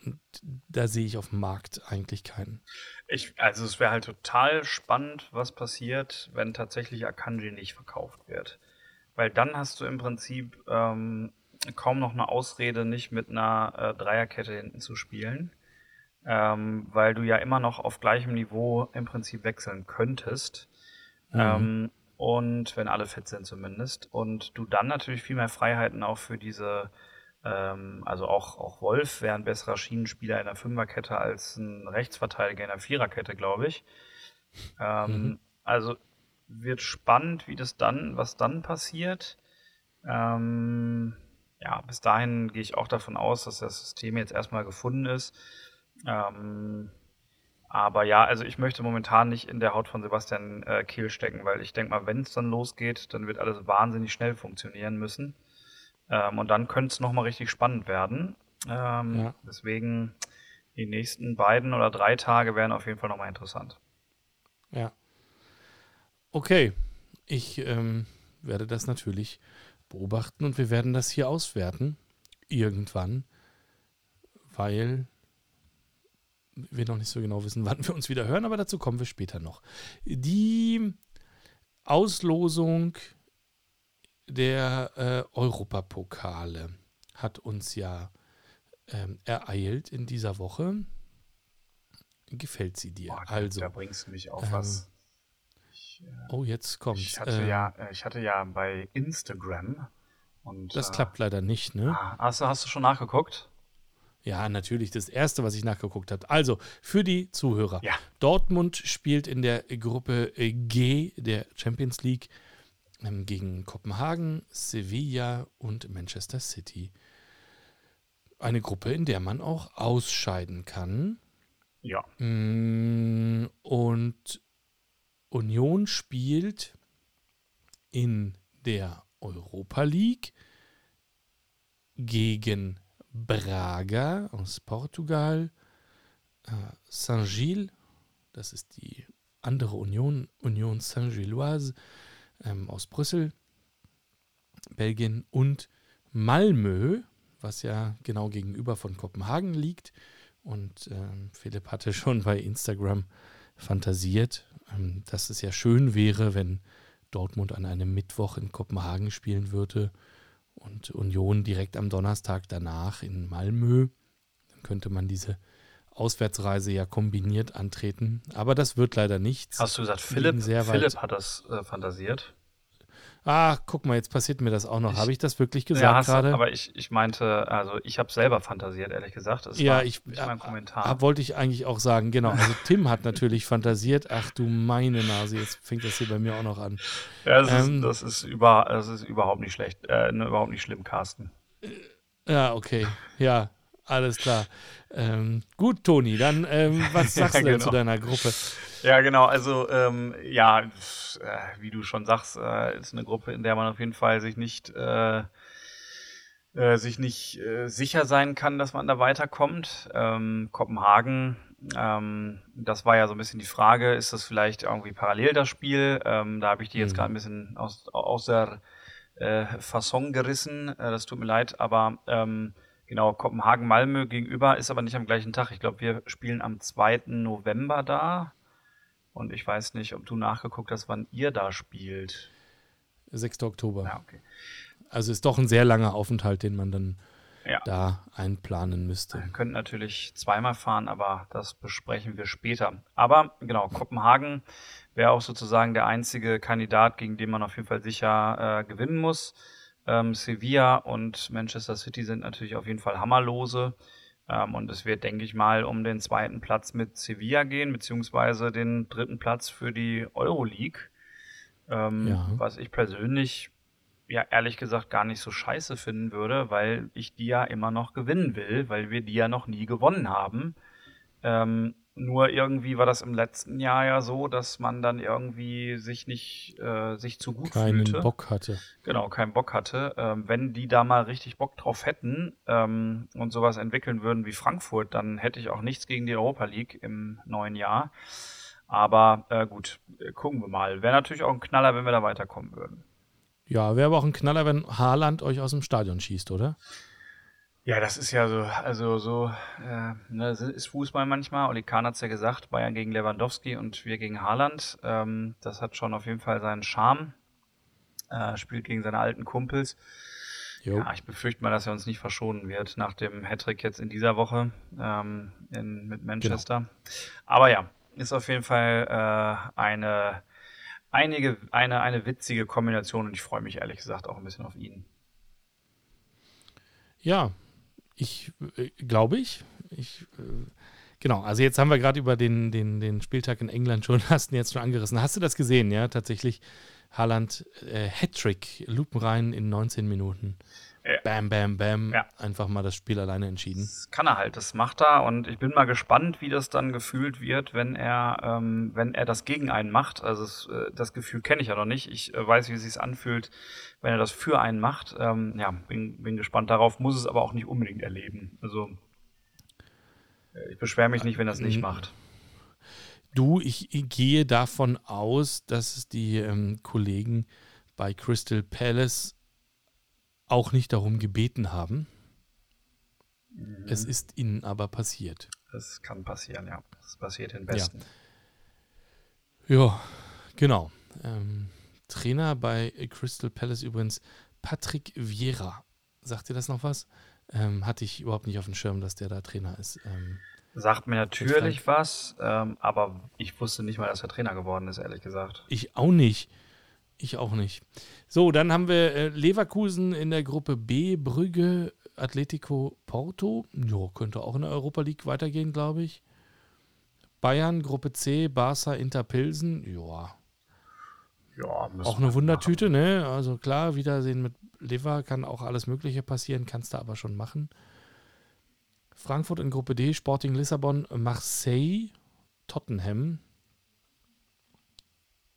und da sehe ich auf dem Markt eigentlich keinen. Ich, also es wäre halt total spannend, was passiert, wenn tatsächlich Akanji nicht verkauft wird. Weil dann hast du im Prinzip ähm, kaum noch eine Ausrede, nicht mit einer äh, Dreierkette hinten zu spielen. Ähm, weil du ja immer noch auf gleichem Niveau im Prinzip wechseln könntest. Ähm, und wenn alle fit sind zumindest. Und du dann natürlich viel mehr Freiheiten auch für diese, ähm, also auch, auch Wolf wäre ein besserer Schienenspieler in der Fünferkette als ein Rechtsverteidiger in der Viererkette, glaube ich. Ähm, Mhm. Also wird spannend, wie das dann, was dann passiert. Ähm, ja, bis dahin gehe ich auch davon aus, dass das System jetzt erstmal gefunden ist. Ähm, aber ja, also ich möchte momentan nicht in der Haut von Sebastian äh, Kehl stecken, weil ich denke mal, wenn es dann losgeht, dann wird alles wahnsinnig schnell funktionieren müssen. Ähm, und dann könnte es nochmal richtig spannend werden. Ähm, Ja. Deswegen die nächsten beiden oder drei Tage wären auf jeden Fall nochmal interessant. Ja. Okay, ich ähm, werde das natürlich beobachten und wir werden das hier auswerten. Irgendwann. Weil wir noch nicht so genau wissen, wann wir uns wieder hören, aber dazu kommen wir später noch. Die Auslosung der äh, Europapokale hat uns ja ähm, ereilt in dieser Woche. Gefällt sie dir? Boah, also, da bringst du mich auf ähm, was. Ich, äh, oh, jetzt kommt's. ich, hatte Ähm, ja, äh, ich hatte ja bei Instagram und das äh, klappt leider nicht, ne? ah, hast, hast du schon nachgeguckt? Ja, natürlich. Das erste, was ich nachgeguckt habe. Also, für die Zuhörer. Ja. Dortmund spielt in der Gruppe G der Champions League ähm, gegen Kopenhagen, Sevilla und Manchester City. Eine Gruppe, in der man auch ausscheiden kann. Ja. Mm, Und Union spielt in der Europa League gegen Braga aus Portugal, äh, Saint-Gilles, das ist die andere Union, Union Saint-Gilloise ähm, aus Brüssel, Belgien und Malmö, was ja genau gegenüber von Kopenhagen liegt. Und ähm, Philipp hatte schon bei Instagram fantasiert, ähm, dass es ja schön wäre, wenn Dortmund an einem Mittwoch in Kopenhagen spielen würde und Union direkt am Donnerstag danach in Malmö. Dann könnte man diese Auswärtsreise ja kombiniert antreten. Aber das wird leider nichts. Hast du gesagt, Philipp, weit- Philipp hat das äh, fantasiert? Ah, guck mal, jetzt passiert mir das auch noch. Habe ich das wirklich Ja, gesagt du, gerade? aber ich, ich meinte, also ich habe selber fantasiert, ehrlich gesagt. Es Ja, war ich nicht mein äh, Kommentar. äh, wollte ich eigentlich auch sagen, genau. Also Tim hat natürlich fantasiert. Ach du meine Nase, jetzt fängt das hier bei mir auch noch an. ja, das, ähm, ist, das, ist über, das ist überhaupt nicht schlecht, äh, ne, überhaupt nicht schlimm, Carsten. Ja, okay. Ja, alles klar. Ähm, gut, Toni, dann ähm, was sagst Ja, du denn genau. zu deiner Gruppe? Ja, genau. Also, ähm, ja, äh, wie du schon sagst, äh, ist eine Gruppe, in der man auf jeden Fall sich nicht, äh, äh, sich nicht äh, sicher sein kann, dass man da weiterkommt. Ähm, Kopenhagen, ähm, das war ja so ein bisschen die Frage, ist das vielleicht irgendwie parallel das Spiel? Ähm, da habe ich die jetzt Mhm. gerade ein bisschen aus, aus der Fasson gerissen. Das tut mir leid, aber ähm, genau, Kopenhagen-Malmö gegenüber ist aber nicht am gleichen Tag. Ich glaube, wir spielen am 2. November da. Und ich weiß nicht, ob du nachgeguckt hast, wann ihr da spielt. 6. Oktober. Ja, okay. Also ist doch ein sehr langer Aufenthalt, den man dann Ja. da einplanen müsste. Wir könnten natürlich zweimal fahren, aber das besprechen wir später. Aber genau, Kopenhagen wäre auch sozusagen der einzige Kandidat, gegen den man auf jeden Fall sicher äh, gewinnen muss. Ähm, Sevilla und Manchester City sind natürlich auf jeden Fall Hammerlose. Ähm, und es wird, denke ich mal, um den zweiten Platz mit Sevilla gehen, beziehungsweise den dritten Platz für die Euroleague. Ähm, Ja. Was ich persönlich ja ehrlich gesagt gar nicht so scheiße finden würde, weil ich die ja immer noch gewinnen will, weil wir die ja noch nie gewonnen haben. Ähm, nur irgendwie war das im letzten Jahr ja so, dass man dann irgendwie sich nicht äh, sich zu gut Keinen fühlte. Bock hatte. Genau, keinen Bock hatte. Ähm, wenn die da mal richtig Bock drauf hätten ähm, und sowas entwickeln würden wie Frankfurt, dann hätte ich auch nichts gegen die Europa League im neuen Jahr. Aber äh, gut, äh, gucken wir mal. Wäre natürlich auch ein Knaller, wenn wir da weiterkommen würden. Ja, wäre aber auch ein Knaller, wenn Haaland euch aus dem Stadion schießt, oder? Ja, das ist ja so, also so, äh, ne, ist Fußball manchmal. Oli Kahn hat's ja gesagt, Bayern gegen Lewandowski und wir gegen Haaland. Ähm, das hat schon auf jeden Fall seinen Charme. Äh, spielt gegen seine alten Kumpels. Jo. Ja, ich befürchte mal, dass er uns nicht verschonen wird nach dem Hattrick jetzt in dieser Woche ähm, in, mit Manchester. Aber ja, ist auf jeden Fall äh, eine, einige, eine, eine witzige Kombination und ich freue mich ehrlich gesagt auch ein bisschen auf ihn. Ja, ich äh, glaube ich. Ich äh, genau, also jetzt haben wir gerade über den, den, den Spieltag in England schon, hast ihn jetzt schon angerissen. Hast du das gesehen, ja? Tatsächlich Haaland äh, Hattrick, lupenrein in 19 Minuten. Ja. Bam, bam, bam. Ja. Einfach mal das Spiel alleine entschieden. Das kann er halt, das macht er und ich bin mal gespannt, wie das dann gefühlt wird, wenn er, ähm, wenn er das gegen einen macht. Also es, äh, das Gefühl kenne ich ja noch nicht. Ich äh, weiß, wie es sich anfühlt, wenn er das für einen macht. Ähm, ja, bin, bin gespannt darauf, muss es aber auch nicht unbedingt erleben. Also äh, ich beschwere mich nicht, wenn er es nicht Mhm. macht. Du, ich gehe davon aus, dass es die ähm, Kollegen bei Crystal Palace auch nicht darum gebeten haben. Es ist ihnen aber passiert. Das kann passieren, ja. Das passiert den Besten. Ja, genau. Ähm, Trainer bei Crystal Palace übrigens Patrick Vieira. Sagt dir das noch was? Ähm, hatte ich überhaupt nicht auf dem Schirm, dass der da Trainer ist. Ähm, Sagt mir natürlich was, ähm, aber ich wusste nicht mal, dass er Trainer geworden ist, ehrlich gesagt. Ich auch nicht. Ich auch nicht. So, dann haben wir äh, Leverkusen in der Gruppe B, Brügge, Atletico Porto. Ja, könnte auch in der Europa League weitergehen, glaube ich. Bayern, Gruppe C, Barca, Inter Pilsen. Ja. Ja, auch eine Wundertüte, machen. ne? Also klar, Wiedersehen mit Lever kann auch alles Mögliche passieren, kannst du aber schon machen. Frankfurt in Gruppe D, Sporting Lissabon, Marseille, Tottenham.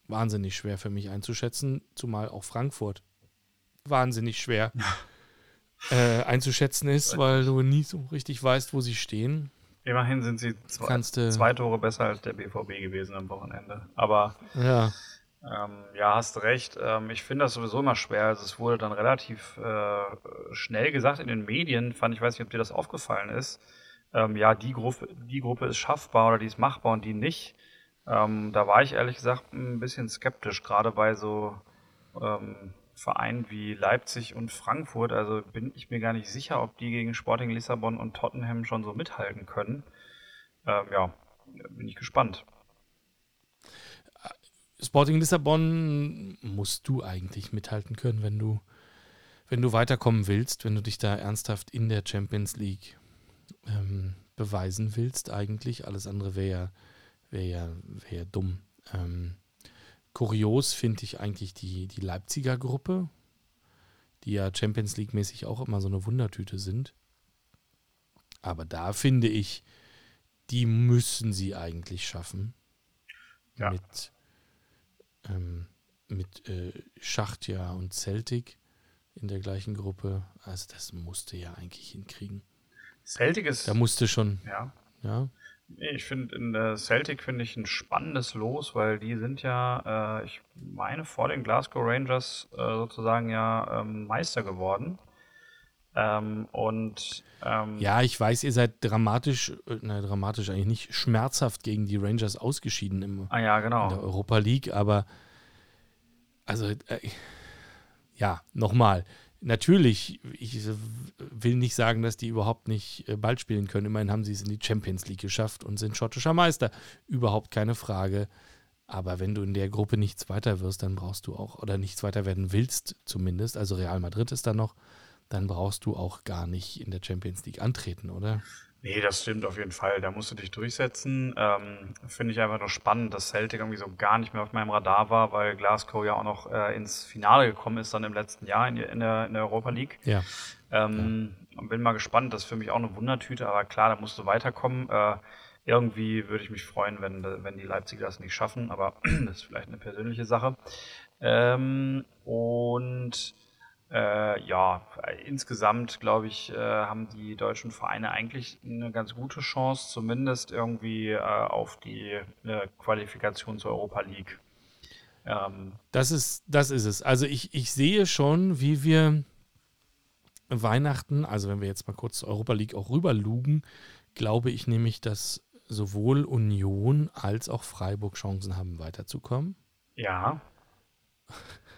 Wahnsinnig schwer für mich einzuschätzen, zumal auch Frankfurt wahnsinnig schwer äh, einzuschätzen ist, weil du nie so richtig weißt, wo sie stehen. Immerhin sind sie zwei, zwei Tore besser als der BVB gewesen am Wochenende. Aber ja. Ähm, ja, hast recht. Ähm, ich finde das sowieso immer schwer. Also es wurde dann relativ äh, schnell gesagt in den Medien, fand ich, weiß nicht, ob dir das aufgefallen ist. Ähm, ja, die Gruppe, die Gruppe ist schaffbar oder die ist machbar und die nicht. Ähm, da war ich ehrlich gesagt ein bisschen skeptisch, gerade bei so ähm, Vereinen wie Leipzig und Frankfurt. Also bin ich mir gar nicht sicher, ob die gegen Sporting Lissabon und Tottenham schon so mithalten können. Ähm, ja, bin ich gespannt. Sporting Lissabon musst du eigentlich mithalten können, wenn du, wenn du weiterkommen willst, wenn du dich da ernsthaft in der Champions League ähm, beweisen willst, eigentlich. Alles andere wäre ja, wär ja, wär ja dumm. Ähm, kurios finde ich eigentlich die, die Leipziger Gruppe, die ja Champions League-mäßig auch immer so eine Wundertüte sind. Aber da finde ich, die müssen sie eigentlich schaffen. Ja. Mit ähm, mit äh, Schachtja und Celtic in der gleichen Gruppe. Also das musste ja eigentlich hinkriegen. Celtic ist. Da musste schon. Ja. Ja. Ich finde, in der Celtic finde ich ein spannendes Los, weil die sind ja, äh, ich meine, vor den Glasgow Rangers äh, sozusagen ja ähm, Meister geworden. Ähm, und ähm, ja, ich weiß, ihr seid dramatisch, äh, nein, dramatisch eigentlich nicht, schmerzhaft gegen die Rangers ausgeschieden im, ah, ja, genau. in der Europa League, aber also äh, ja, nochmal. Natürlich, ich will nicht sagen, dass die überhaupt nicht äh, bald spielen können. Immerhin haben sie es in die Champions League geschafft und sind schottischer Meister. Überhaupt keine Frage. Aber wenn du in der Gruppe nichts weiter wirst, dann brauchst du auch, oder nichts weiter werden willst zumindest, also Real Madrid ist da noch, dann brauchst du auch gar nicht in der Champions League antreten, oder? Nee, das stimmt auf jeden Fall. Da musst du dich durchsetzen. Ähm, Finde ich einfach nur spannend, dass Celtic irgendwie so gar nicht mehr auf meinem Radar war, weil Glasgow ja auch noch äh, ins Finale gekommen ist dann im letzten Jahr in, in, der, in der Europa League. Ja. Ähm, ja. Bin mal gespannt. Das ist für mich auch eine Wundertüte, aber klar, da musst du weiterkommen. Äh, irgendwie würde ich mich freuen, wenn, wenn die Leipziger das nicht schaffen, aber das ist vielleicht eine persönliche Sache. Ähm, und äh, ja, insgesamt glaube ich, äh, haben die deutschen Vereine eigentlich eine ganz gute Chance, zumindest irgendwie äh, auf die äh, Qualifikation zur Europa League. Ähm, das ist, das ist es. Also ich, ich sehe schon, wie wir Weihnachten, also wenn wir jetzt mal kurz zur Europa League auch rüberlugen, glaube ich nämlich, dass sowohl Union als auch Freiburg Chancen haben, weiterzukommen. Ja.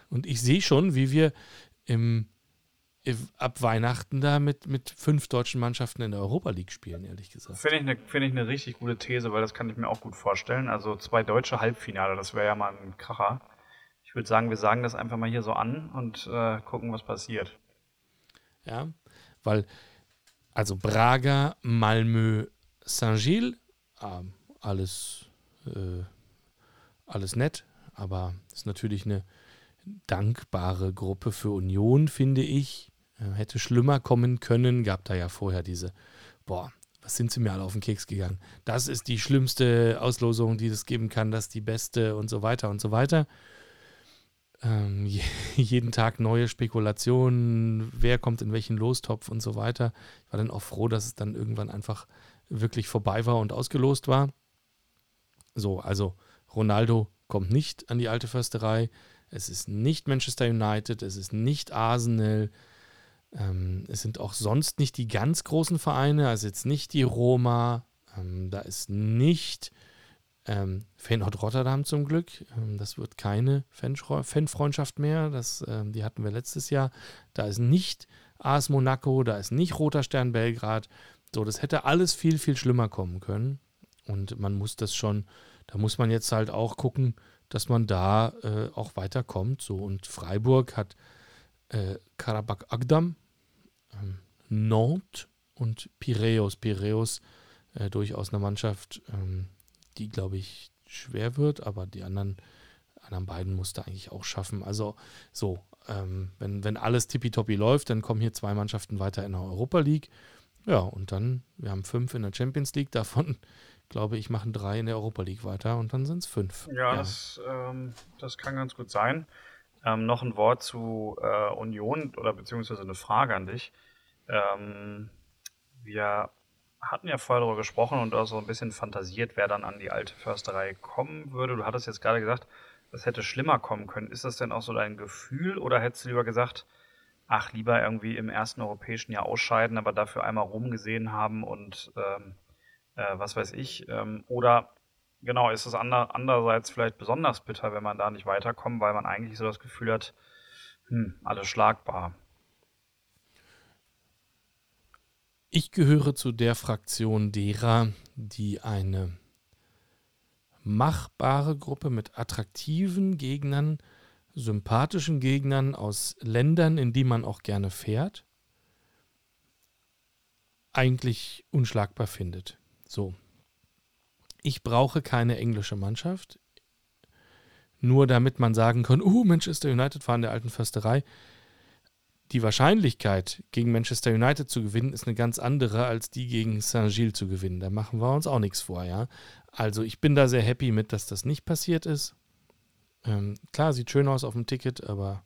Und ich sehe schon, wie wir im, ab Weihnachten da mit, mit fünf deutschen Mannschaften in der Europa League spielen, ehrlich gesagt. Finde ich, eine, find ich eine richtig gute These, weil das kann ich mir auch gut vorstellen. Also zwei deutsche Halbfinale, das wäre ja mal ein Kracher. Ich würde sagen, wir sagen das einfach mal hier so an und äh, gucken, was passiert. Ja, weil, also Braga, Malmö, Saint-Gilles, äh, alles, äh, alles nett, aber ist natürlich eine dankbare Gruppe für Union, finde ich. Äh, hätte schlimmer kommen können. Gab da ja vorher diese, boah, was sind sie mir alle auf den Keks gegangen? Das ist die schlimmste Auslosung, die es geben kann, das ist die beste und so weiter und so weiter. Ähm, jeden Tag neue Spekulationen, wer kommt in welchen Lostopf und so weiter. Ich war dann auch froh, dass es dann irgendwann einfach wirklich vorbei war und ausgelost war. So, also Ronaldo kommt nicht an die alte Försterei es ist nicht Manchester United, es ist nicht Arsenal, ähm, es sind auch sonst nicht die ganz großen Vereine, also jetzt nicht die Roma, ähm, da ist nicht Ähm, Feyenoord Rotterdam zum Glück. Ähm, das wird keine Fanfreundschaft mehr. Das, ähm, die hatten wir letztes Jahr. Da ist nicht AS Monaco, da ist nicht Roter Stern Belgrad. So, das hätte alles viel, viel schlimmer kommen können. Und man muss das schon, da muss man jetzt halt auch gucken, dass man da äh, auch weiterkommt. So, und Freiburg hat äh, Karabakh Agdam, ähm, Nantes und Piräus. Piräus äh, durchaus eine Mannschaft, ähm, die, glaube ich, schwer wird, aber die anderen, anderen beiden musste eigentlich auch schaffen. Also so, ähm, wenn, wenn alles tippitoppi läuft, dann kommen hier zwei Mannschaften weiter in der Europa League. Ja, und dann, wir haben fünf in der Champions League, davon glaube ich, machen drei in der Europa League weiter und dann sind es fünf. Ja, ja. Das, ähm, das kann ganz gut sein. Ähm, noch ein Wort zu äh, Union oder beziehungsweise eine Frage an dich. Ähm, wir hatten ja vorher darüber gesprochen und auch so ein bisschen fantasiert, wer dann an die alte Försterei kommen würde. Du hattest jetzt gerade gesagt, das hätte schlimmer kommen können. Ist das denn auch so dein Gefühl oder hättest du lieber gesagt, ach, lieber irgendwie im ersten europäischen Jahr ausscheiden, aber dafür einmal rumgesehen haben und ähm, äh, was weiß ich? Ähm, oder genau, ist es ander, andererseits vielleicht besonders bitter, wenn man da nicht weiterkommt, weil man eigentlich so das Gefühl hat, hm, alles schlagbar. Ich gehöre zu der Fraktion derer, die eine machbare Gruppe mit attraktiven Gegnern, sympathischen Gegnern aus Ländern, in die man auch gerne fährt, eigentlich unschlagbar findet. So. Ich brauche keine englische Mannschaft, nur damit man sagen kann, oh, Manchester United fahren der alten Försterei die Wahrscheinlichkeit, gegen Manchester United zu gewinnen, ist eine ganz andere, als die gegen Saint-Gilles zu gewinnen. Da machen wir uns auch nichts vor, ja. Also ich bin da sehr happy mit, dass das nicht passiert ist. Ähm, klar, sieht schön aus auf dem Ticket, aber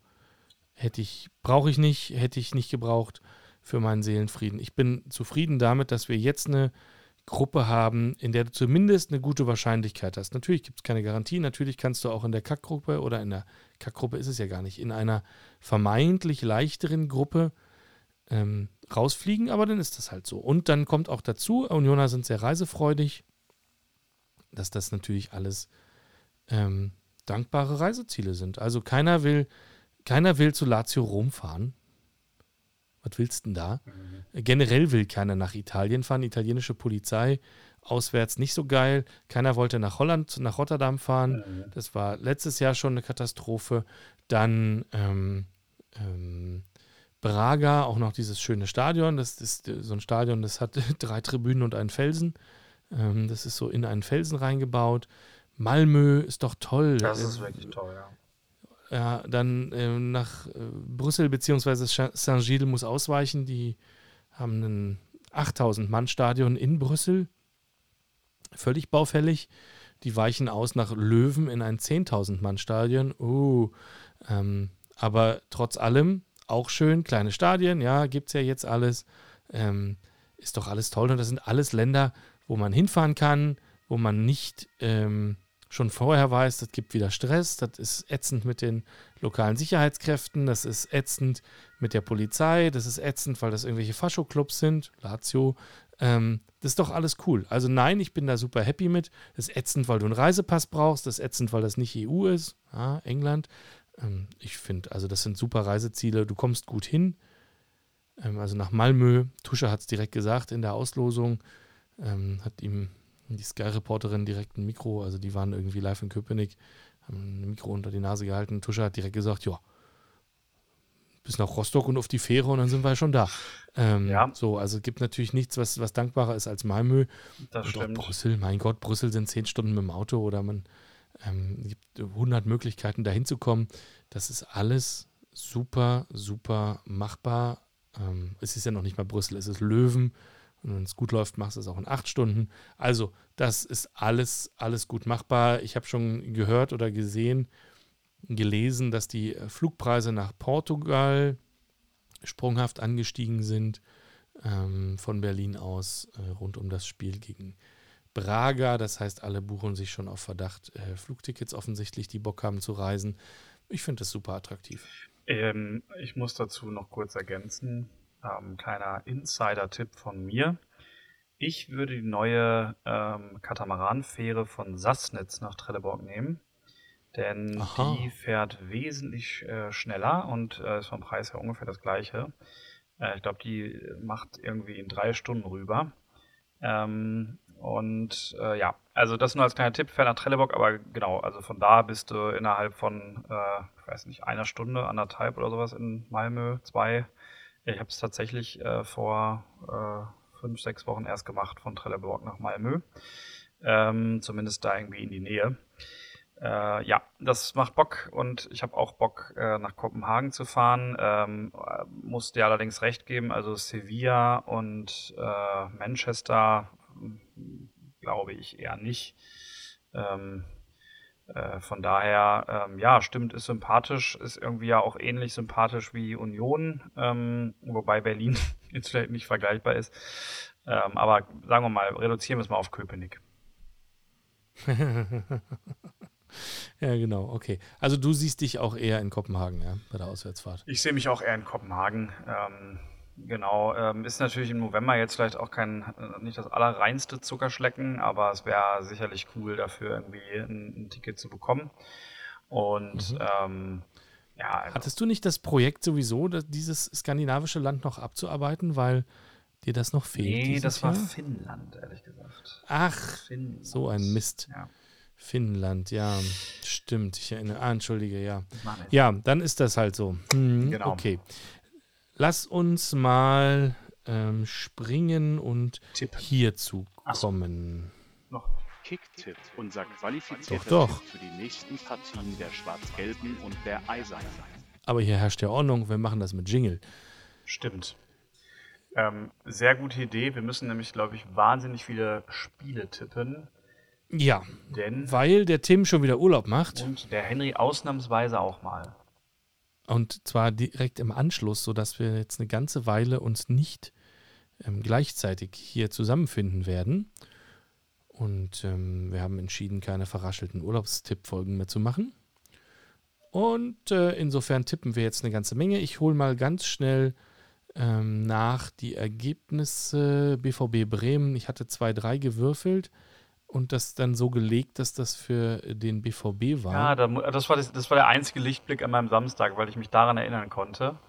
hätte ich, brauche ich nicht, hätte ich nicht gebraucht für meinen Seelenfrieden. Ich bin zufrieden damit, dass wir jetzt eine Gruppe haben, in der du zumindest eine gute Wahrscheinlichkeit hast. Natürlich gibt es keine Garantie, natürlich kannst du auch in der Kackgruppe oder in der Kackgruppe ist es ja gar nicht, in einer vermeintlich leichteren Gruppe ähm, rausfliegen, aber dann ist das halt so. Und dann kommt auch dazu, Unioner sind sehr reisefreudig, dass das natürlich alles ähm, dankbare Reiseziele sind. Also keiner will, keiner will zu Lazio Rom fahren. Was willst du denn da? Mhm. Generell will keiner nach Italien fahren. Italienische Polizei auswärts nicht so geil. Keiner wollte nach Holland, nach Rotterdam fahren. Mhm. Das war letztes Jahr schon eine Katastrophe. Dann ähm, ähm, Braga, auch noch dieses schöne Stadion. Das ist so ein Stadion, das hat drei Tribünen und einen Felsen. Ähm, das ist so in einen Felsen reingebaut. Malmö ist doch toll. Das ist wirklich toll, ja. Ja, dann äh, nach Brüssel bzw. Saint-Gilles muss ausweichen. Die haben ein 8000-Mann-Stadion in Brüssel. Völlig baufällig. Die weichen aus nach Löwen in ein 10.000-Mann-Stadion. Uh, ähm, aber trotz allem auch schön. Kleine Stadien, ja, gibt es ja jetzt alles. Ähm, ist doch alles toll. Und das sind alles Länder, wo man hinfahren kann, wo man nicht. Ähm, schon vorher weiß, das gibt wieder Stress, das ist ätzend mit den lokalen Sicherheitskräften, das ist ätzend mit der Polizei, das ist ätzend, weil das irgendwelche Fascho-Clubs sind, Lazio. Ähm, das ist doch alles cool. Also nein, ich bin da super happy mit. Das ist ätzend, weil du einen Reisepass brauchst, das ist ätzend, weil das nicht EU ist, ja, England. Ähm, ich finde, also das sind super Reiseziele, du kommst gut hin. Ähm, also nach Malmö, Tusche hat es direkt gesagt in der Auslosung, ähm, hat ihm die Sky-Reporterin direkt ein Mikro, also die waren irgendwie live in Köpenick, haben ein Mikro unter die Nase gehalten. Tusche hat direkt gesagt, ja, bis nach Rostock und auf die Fähre und dann sind wir schon da. Ähm, ja. So, also es gibt natürlich nichts, was, was dankbarer ist als Malmö. Das und stimmt. Brüssel, mein Gott, Brüssel sind zehn Stunden mit dem Auto oder man ähm, gibt 100 Möglichkeiten, da hinzukommen. Das ist alles super, super machbar. Ähm, es ist ja noch nicht mal Brüssel, es ist Löwen. Und wenn es gut läuft, machst du es auch in acht Stunden. Also, das ist alles, alles gut machbar. Ich habe schon gehört oder gesehen, gelesen, dass die äh, Flugpreise nach Portugal sprunghaft angestiegen sind. Ähm, von Berlin aus äh, rund um das Spiel gegen Braga. Das heißt, alle buchen sich schon auf Verdacht äh, Flugtickets offensichtlich, die Bock haben zu reisen. Ich finde das super attraktiv. Ähm, ich muss dazu noch kurz ergänzen ähm, kleiner Insider-Tipp von mir. Ich würde die neue ähm, Katamaranfähre von Sassnitz nach Trelleborg nehmen. Denn Aha. die fährt wesentlich äh, schneller und äh, ist vom Preis her ungefähr das gleiche. Äh, ich glaube, die macht irgendwie in drei Stunden rüber. Ähm, und äh, ja, also das nur als kleiner Tipp, fährt nach Trelleborg, aber genau, also von da bist du innerhalb von, äh, ich weiß nicht, einer Stunde, anderthalb oder sowas in Malmö, zwei. Ich habe es tatsächlich äh, vor äh, fünf, sechs Wochen erst gemacht von Trelleborg nach Malmö. Ähm, zumindest da irgendwie in die Nähe. Äh, ja, das macht Bock und ich habe auch Bock, äh, nach Kopenhagen zu fahren. Ähm, äh, muss dir allerdings recht geben, also Sevilla und äh, Manchester hm, glaube ich eher nicht. Ähm, äh, von daher, ähm, ja, stimmt, ist sympathisch, ist irgendwie ja auch ähnlich sympathisch wie Union, ähm, wobei Berlin jetzt vielleicht nicht vergleichbar ist. Ähm, aber sagen wir mal, reduzieren wir es mal auf Köpenick. ja, genau, okay. Also du siehst dich auch eher in Kopenhagen, ja, bei der Auswärtsfahrt. Ich sehe mich auch eher in Kopenhagen. Ähm, genau, ähm, ist natürlich im November jetzt vielleicht auch kein, äh, nicht das allerreinste Zuckerschlecken, aber es wäre sicherlich cool, dafür irgendwie ein, ein Ticket zu bekommen. Und Mhm. ähm, ja, also, Hattest du nicht das Projekt sowieso, dieses skandinavische Land noch abzuarbeiten, weil dir das noch fehlt? nee, das war Jahr? Finnland, ehrlich gesagt. Ach, Finnland. so ein Mist. Ja, Finnland, ja, stimmt. Ich erinnere. Ah, entschuldige, ja. Ja, dann ist das halt so. Mhm, Genau. Okay. Lass uns mal ähm, springen und Tippen. hierzu Ach so. Kicktipp, unser qualifizierter Doch, doch. Tipp für die nächsten Partien der Schwarz-Gelben und der Eisernen. Aber hier herrscht ja Ordnung. Wir machen das mit Jingle. Stimmt. Ähm, sehr gute Idee. Wir müssen nämlich, glaube ich, wahnsinnig viele Spiele tippen. Ja, Denn weil der Tim schon wieder Urlaub macht. und der Henry ausnahmsweise auch mal. Und zwar direkt im Anschluss, sodass wir jetzt eine ganze Weile uns nicht ähm, gleichzeitig hier zusammenfinden werden. Und ähm, wir haben entschieden, keine verraschelten Urlaubstipp-Folgen mehr zu machen. Und äh, insofern tippen wir jetzt eine ganze Menge. Ich hole mal ganz schnell ähm, nach die Ergebnisse BVB Bremen. Ich hatte 2-3 gewürfelt und das dann so gelegt, dass das für den BVB war. Ja, das, war das, das war der einzige Lichtblick an meinem Samstag, weil ich mich daran erinnern konnte.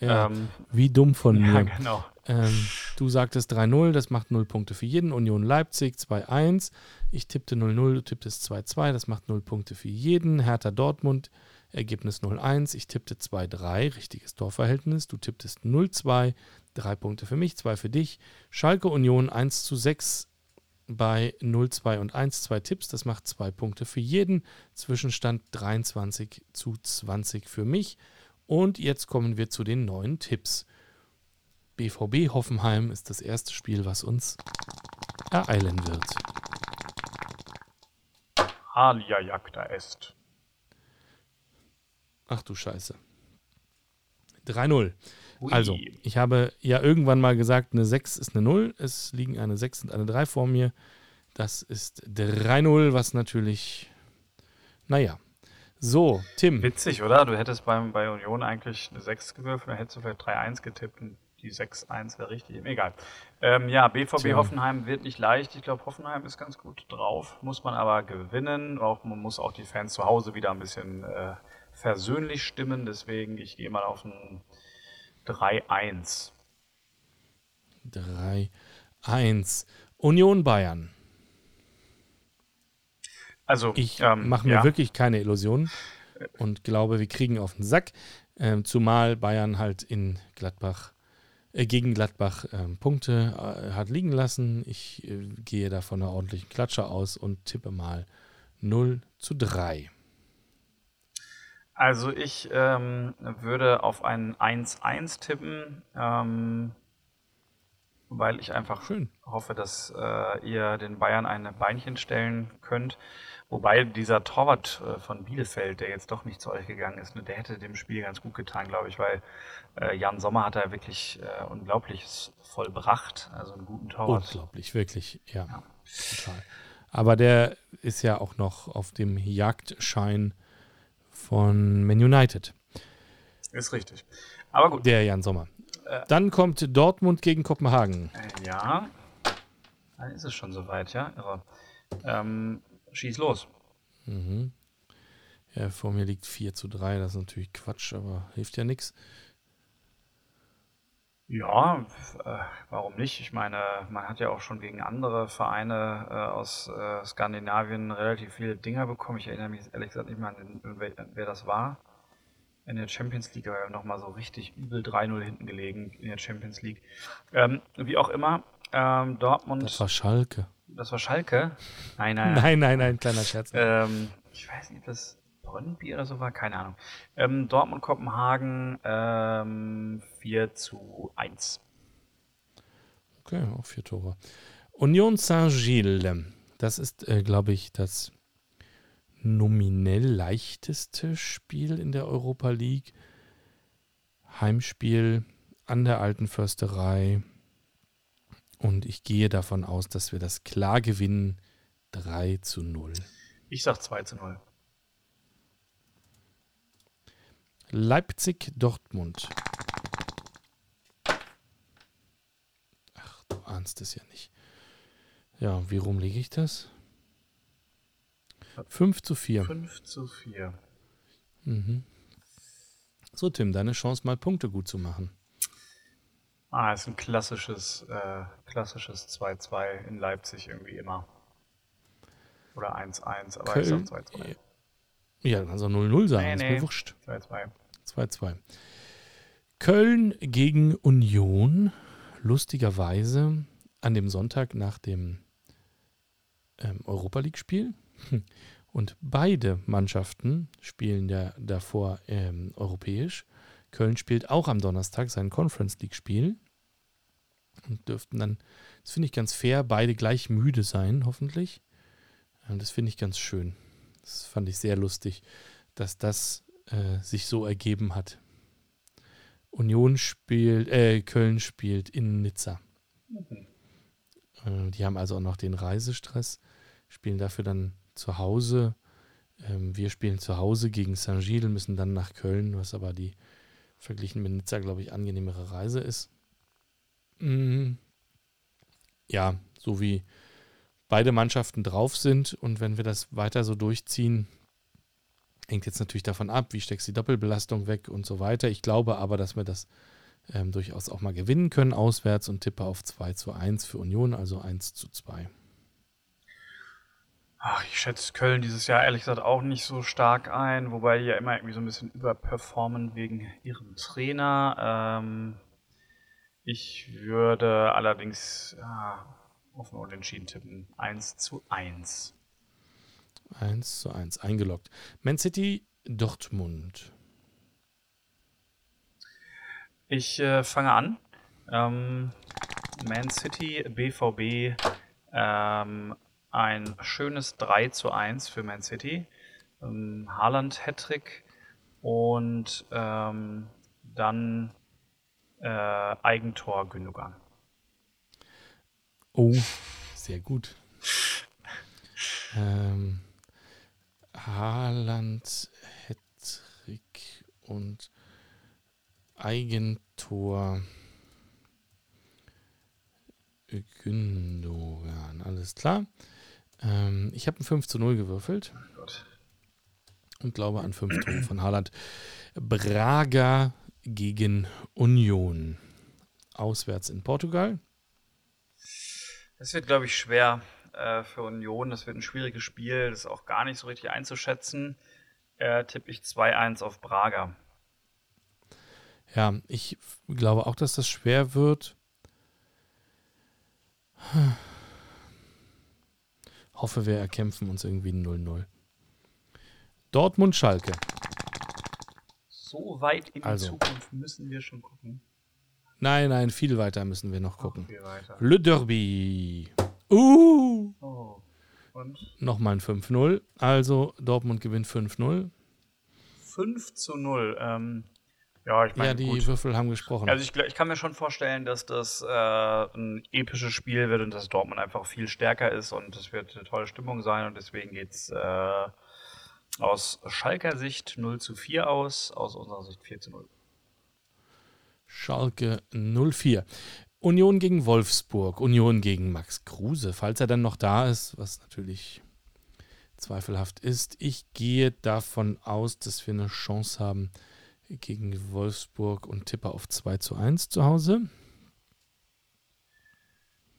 Ja, Ähm, wie dumm von ja mir. genau. Ähm, du sagtest 3-0, das macht 0 Punkte für jeden. Union Leipzig 2-1. Ich tippte 0-0, du tipptest 2-2, das macht 0 Punkte für jeden. Hertha Dortmund, Ergebnis 0-1. Ich tippte 2-3, richtiges Torverhältnis. Du tipptest 0-2, 3 Punkte für mich, 2 für dich. Schalke Union 1-6 bei 0-2 und 1, 2 Tipps, das macht 2 Punkte für jeden. Zwischenstand 23 zu 20 für mich. Und jetzt kommen wir zu den neuen Tipps. BVB Hoffenheim ist das erste Spiel, was uns ereilen wird. Alia Jagda est. Ach du Scheiße. 3-0. Ui. Also, ich habe ja irgendwann mal gesagt, eine 6 ist eine 0. Es liegen eine 6 und eine 3 vor mir. Das ist 3-0, was natürlich, naja. So, Tim. Witzig, oder? Du hättest beim, bei Union eigentlich eine 6 gewürfelt, dann hättest du vielleicht 3-1 getippt und die 6-1 wäre richtig. Egal. Ähm, ja, BVB Tja. Hoffenheim wird nicht leicht. Ich glaube, Hoffenheim ist ganz gut drauf. Muss man aber gewinnen. Auch, man muss auch die Fans zu Hause wieder ein bisschen äh, versöhnlich stimmen. Deswegen, ich gehe mal auf ein 3-1. 3-1. Union Bayern. Also, Ich ähm, mache mir ja. wirklich keine Illusionen und glaube, wir kriegen auf den Sack. Ähm, zumal Bayern halt in Gladbach, äh, gegen Gladbach ähm, Punkte äh, hat liegen lassen. Ich äh, gehe da von einer ordentlichen Klatsche aus und tippe mal 0 zu 3. Also ich ähm, würde auf einen 1-1 tippen, ähm, weil ich einfach Schön. hoffe, dass äh, ihr den Bayern ein Beinchen stellen könnt. Wobei dieser Torwart äh, von Bielefeld, der jetzt doch nicht zu euch gegangen ist, ne, der hätte dem Spiel ganz gut getan, glaube ich, weil äh, Jan Sommer hat da wirklich äh, Unglaubliches vollbracht. Also einen guten Torwart. Unglaublich, wirklich, ja, Ja. total. Aber der ist ja auch noch auf dem Jagdschein von Man United, Ist richtig. Aber gut. der Jan Sommer. Äh. Dann kommt Dortmund gegen Kopenhagen. Ja. Dann ist es schon soweit, ja? Irre. Ähm, schieß los. Mhm. Ja, vor mir liegt 4 zu 3, das ist natürlich Quatsch, aber hilft ja nichts. Ja, äh, warum nicht? Ich meine, man hat ja auch schon gegen andere Vereine äh, aus äh, Skandinavien relativ viele Dinger bekommen. Ich erinnere mich ehrlich gesagt nicht mehr an, den, wer, wer das war. In der Champions League aber nochmal so richtig übel 3-0 hinten gelegen in der Champions League. Ähm, wie auch immer, ähm, Dortmund. Das war Schalke. Das war Schalke? Nein, nein. Nein, nein, nein, kleiner Scherz. Ähm, ich weiß nicht, ob das Brøndby oder so war, keine Ahnung. Ähm, Dortmund Kopenhagen ähm, 4 zu 1. Okay, auch vier Tore. Union Saint-Gilles, das ist, äh, glaube ich, das nominell leichteste Spiel in der Europa League. Heimspiel an der alten Försterei. Und ich gehe davon aus, dass wir das klar gewinnen. 3 zu 0. Ich sag 2 zu 0. Leipzig-Dortmund. Ach, du ahnst es ja nicht. Ja, wie rum lege ich das? 5 zu 4. 5 zu 4. Mhm. So, Tim, deine Chance, mal Punkte gut zu machen. Ah, ist ein klassisches, äh, klassisches 2-2 in Leipzig irgendwie immer. Oder 1-1, aber Köln. ich sag 2-2. Ja, dann soll 0-0 sein, Nee, ist nee. mir wurscht. 2-2. 2-2. Köln gegen Union. Lustigerweise an dem Sonntag nach dem ähm, Europa League-Spiel. Und beide Mannschaften spielen ja davor ähm, europäisch. Köln spielt auch am Donnerstag sein Conference League-Spiel. Und dürften dann, das finde ich ganz fair, beide gleich müde sein, hoffentlich. Und das finde ich ganz schön. Das fand ich sehr lustig, dass das äh, sich so ergeben hat. Union spielt, äh, Köln spielt in Nizza. Äh, die haben also auch noch den Reisestress, spielen dafür dann zu Hause. Ähm, wir spielen zu Hause gegen Saint-Gilles, müssen dann nach Köln, was aber die verglichen mit Nizza, glaube ich, angenehmere Reise ist. Mm, ja, so wie beide Mannschaften drauf sind und wenn wir das weiter so durchziehen, hängt jetzt natürlich davon ab, wie steckst du die Doppelbelastung weg und so weiter. Ich glaube aber, dass wir das ähm, durchaus auch mal gewinnen können auswärts und tippe auf 2 zu 1 für Union, also 1 zu 2. Ach, ich schätze Köln dieses Jahr ehrlich gesagt auch nicht so stark ein, wobei die ja immer irgendwie so ein bisschen überperformen wegen ihrem Trainer. Ähm, ich würde allerdings ja, auf ein Unentschieden tippen. 1 zu 1. 1 zu 1 eingeloggt. Man City, Dortmund. Ich äh, fange an. Ähm, Man City, BVB, ähm, ein schönes 3 zu 1 für Man City. Ähm, Haaland Hattrick und ähm, dann äh, Eigentor Gündogan. Oh, sehr gut. Ähm, Haaland, Hattrick und Eigentor Gündogan. Alles klar. Ähm, ich habe ein 5 zu 0 gewürfelt und glaube an 5 Tore von Haaland. Braga gegen Union. Auswärts in Portugal. Das wird, glaube ich, schwer äh, für Union. Das wird ein schwieriges Spiel. Das ist auch gar nicht so richtig einzuschätzen. Äh, tippe ich 2-1 auf Braga. Ja, ich glaube auch, dass das schwer wird. Hoffe, wir erkämpfen uns irgendwie ein 0-0. Dortmund-Schalke. So weit in die Also. Zukunft müssen wir schon gucken. Nein, nein, viel weiter müssen wir noch gucken. Le Derby. Uh, Oh. Und nochmal ein 5-0. Also Dortmund gewinnt 5-0. 5 zu 0. Ähm, ja, ich meine, Ja, die gut. Würfel haben gesprochen. Also ich, ich kann mir schon vorstellen, dass das äh, ein episches Spiel wird und dass Dortmund einfach viel stärker ist und es wird eine tolle Stimmung sein und deswegen geht's äh, aus Schalker Sicht 0 zu 4 aus, aus unserer Sicht 4 zu 0. Schalke 04. Union gegen Wolfsburg, Union gegen Max Kruse, falls er dann noch da ist, was natürlich zweifelhaft ist. Ich gehe davon aus, dass wir eine Chance haben gegen Wolfsburg und tippe auf 2 zu 1 zu Hause.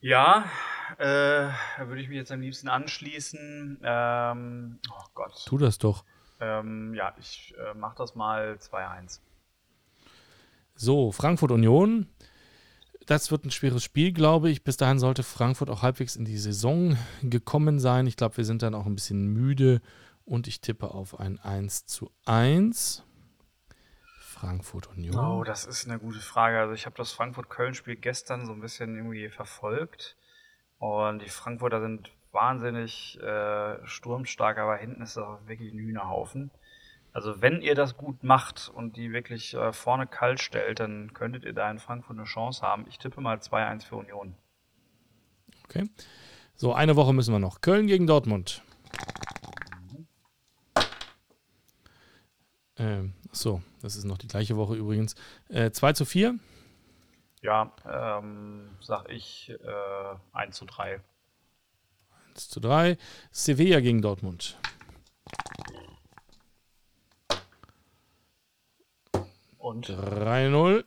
Ja, äh, da würde ich mich jetzt am liebsten anschließen. Ähm, oh Gott. Tu das doch. Ähm, ja, ich äh, mache das mal 2-1. So, Frankfurt Union. Das wird ein schweres Spiel, glaube ich. Bis dahin sollte Frankfurt auch halbwegs in die Saison gekommen sein. Ich glaube, wir sind dann auch ein bisschen müde und ich tippe auf ein 1 zu 1. Frankfurt Union. Oh, das ist eine gute Frage. Also ich habe das Frankfurt-Köln-Spiel gestern so ein bisschen irgendwie verfolgt. Und die Frankfurter sind wahnsinnig äh, sturmstark, aber hinten ist das auch wirklich ein Hühnerhaufen. Also wenn ihr das gut macht und die wirklich äh, vorne kalt stellt, dann könntet ihr da in Frankfurt eine Chance haben. Ich tippe mal 2-1 für Union. Okay. So, eine Woche müssen wir noch. Köln gegen Dortmund. Ähm, so, das ist noch die gleiche Woche übrigens. Äh, 2 zu 4. Ja, ähm, sag ich äh, 1 zu 3. 1 zu 3. Sevilla gegen Dortmund. Und 3-0.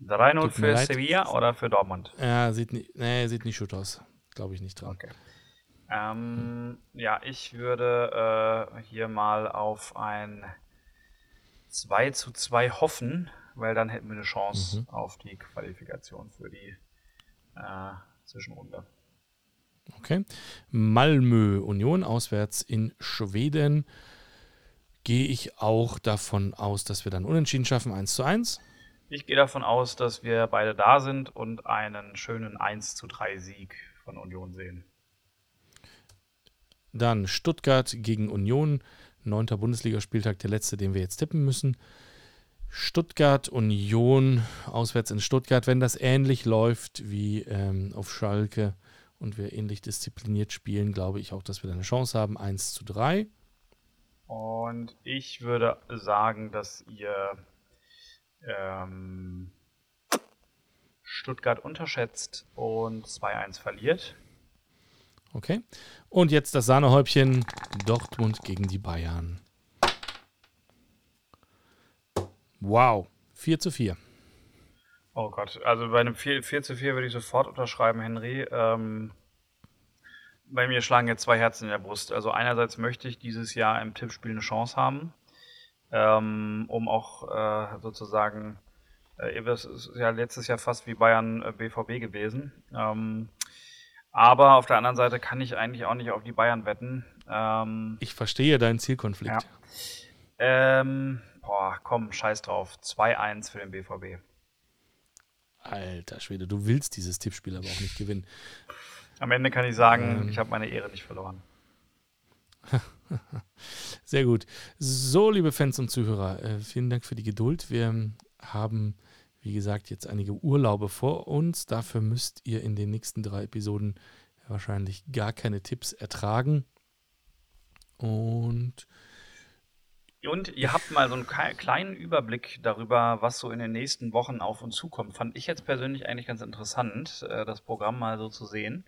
3-0 Tut mir für leid. Sevilla oder für Dortmund? Ja, sieht nicht, nee, sieht nicht gut aus. Glaube ich nicht dran. Okay. Ähm, ja, ich würde äh, hier mal auf ein 2 zu 2 hoffen, weil dann hätten wir eine Chance Mhm. auf die Qualifikation für die äh, Zwischenrunde. Okay. Malmö Union auswärts in Schweden. Gehe ich auch davon aus, dass wir dann unentschieden schaffen, 1 zu 1. Ich gehe davon aus, dass wir beide da sind und einen schönen 1 zu 3 Sieg von Union sehen. Dann Stuttgart gegen Union. Neunter Bundesligaspieltag, der letzte, den wir jetzt tippen müssen. Stuttgart, Union, auswärts in Stuttgart. Wenn das ähnlich läuft wie ähm, auf Schalke und wir ähnlich diszipliniert spielen, glaube ich auch, dass wir da eine Chance haben. 1 zu 3. Und ich würde sagen, dass ihr ähm, Stuttgart unterschätzt und 2-1 verliert. Okay. Und jetzt das Sahnehäubchen Dortmund gegen die Bayern. Wow. 4 zu 4. Oh Gott, also bei einem 4, 4 zu 4 würde ich sofort unterschreiben, Henry. Ähm, bei mir schlagen jetzt zwei Herzen in der Brust. Also einerseits möchte ich dieses Jahr im Tippspiel eine Chance haben, ähm, um auch äh, sozusagen, äh, es ist ja letztes Jahr fast wie Bayern äh, BVB gewesen. Ähm, aber auf der anderen Seite kann ich eigentlich auch nicht auf die Bayern wetten. Ähm, Ich verstehe deinen Zielkonflikt. ähm, boah, komm, scheiß drauf. 2-1 für den BVB. Alter Schwede, du willst dieses Tippspiel aber auch nicht gewinnen. Am Ende kann ich sagen, Ähm. ich habe meine Ehre nicht verloren. Sehr gut. So, liebe Fans und Zuhörer, äh, vielen Dank für die Geduld. Wir ähm, haben, wie gesagt, jetzt einige Urlaube vor uns. Dafür müsst ihr in den nächsten drei Episoden wahrscheinlich gar keine Tipps ertragen. Und Und ihr habt mal so einen kleinen Überblick darüber, was so in den nächsten Wochen auf uns zukommt. Fand ich jetzt persönlich eigentlich ganz interessant, äh, das Programm mal so zu sehen.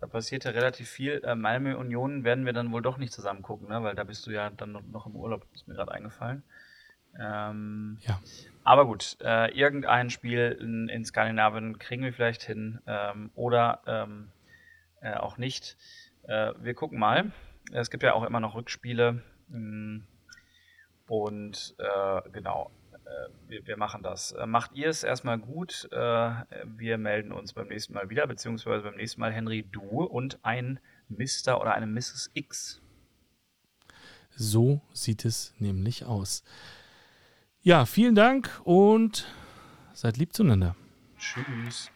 Da passiert ja relativ viel. Äh, Malmö Union werden wir dann wohl doch nicht zusammen gucken, ne? weil da bist du ja dann noch- noch im Urlaub, ist mir gerade eingefallen. Ähm, ja, aber gut, äh, irgendein Spiel in, in Skandinavien kriegen wir vielleicht hin ähm, oder ähm, äh, auch nicht. Äh, wir gucken mal. Es gibt ja auch immer noch Rückspiele. mm, Und äh, genau, äh, wir, wir machen das. Äh, macht ihr es erstmal gut. Wir melden uns beim nächsten Mal wieder, beziehungsweise beim nächsten Mal Henry, du und ein Mr. oder eine Mrs. X. so sieht es nämlich aus. Ja, vielen Dank und seid lieb zueinander. Tschüss.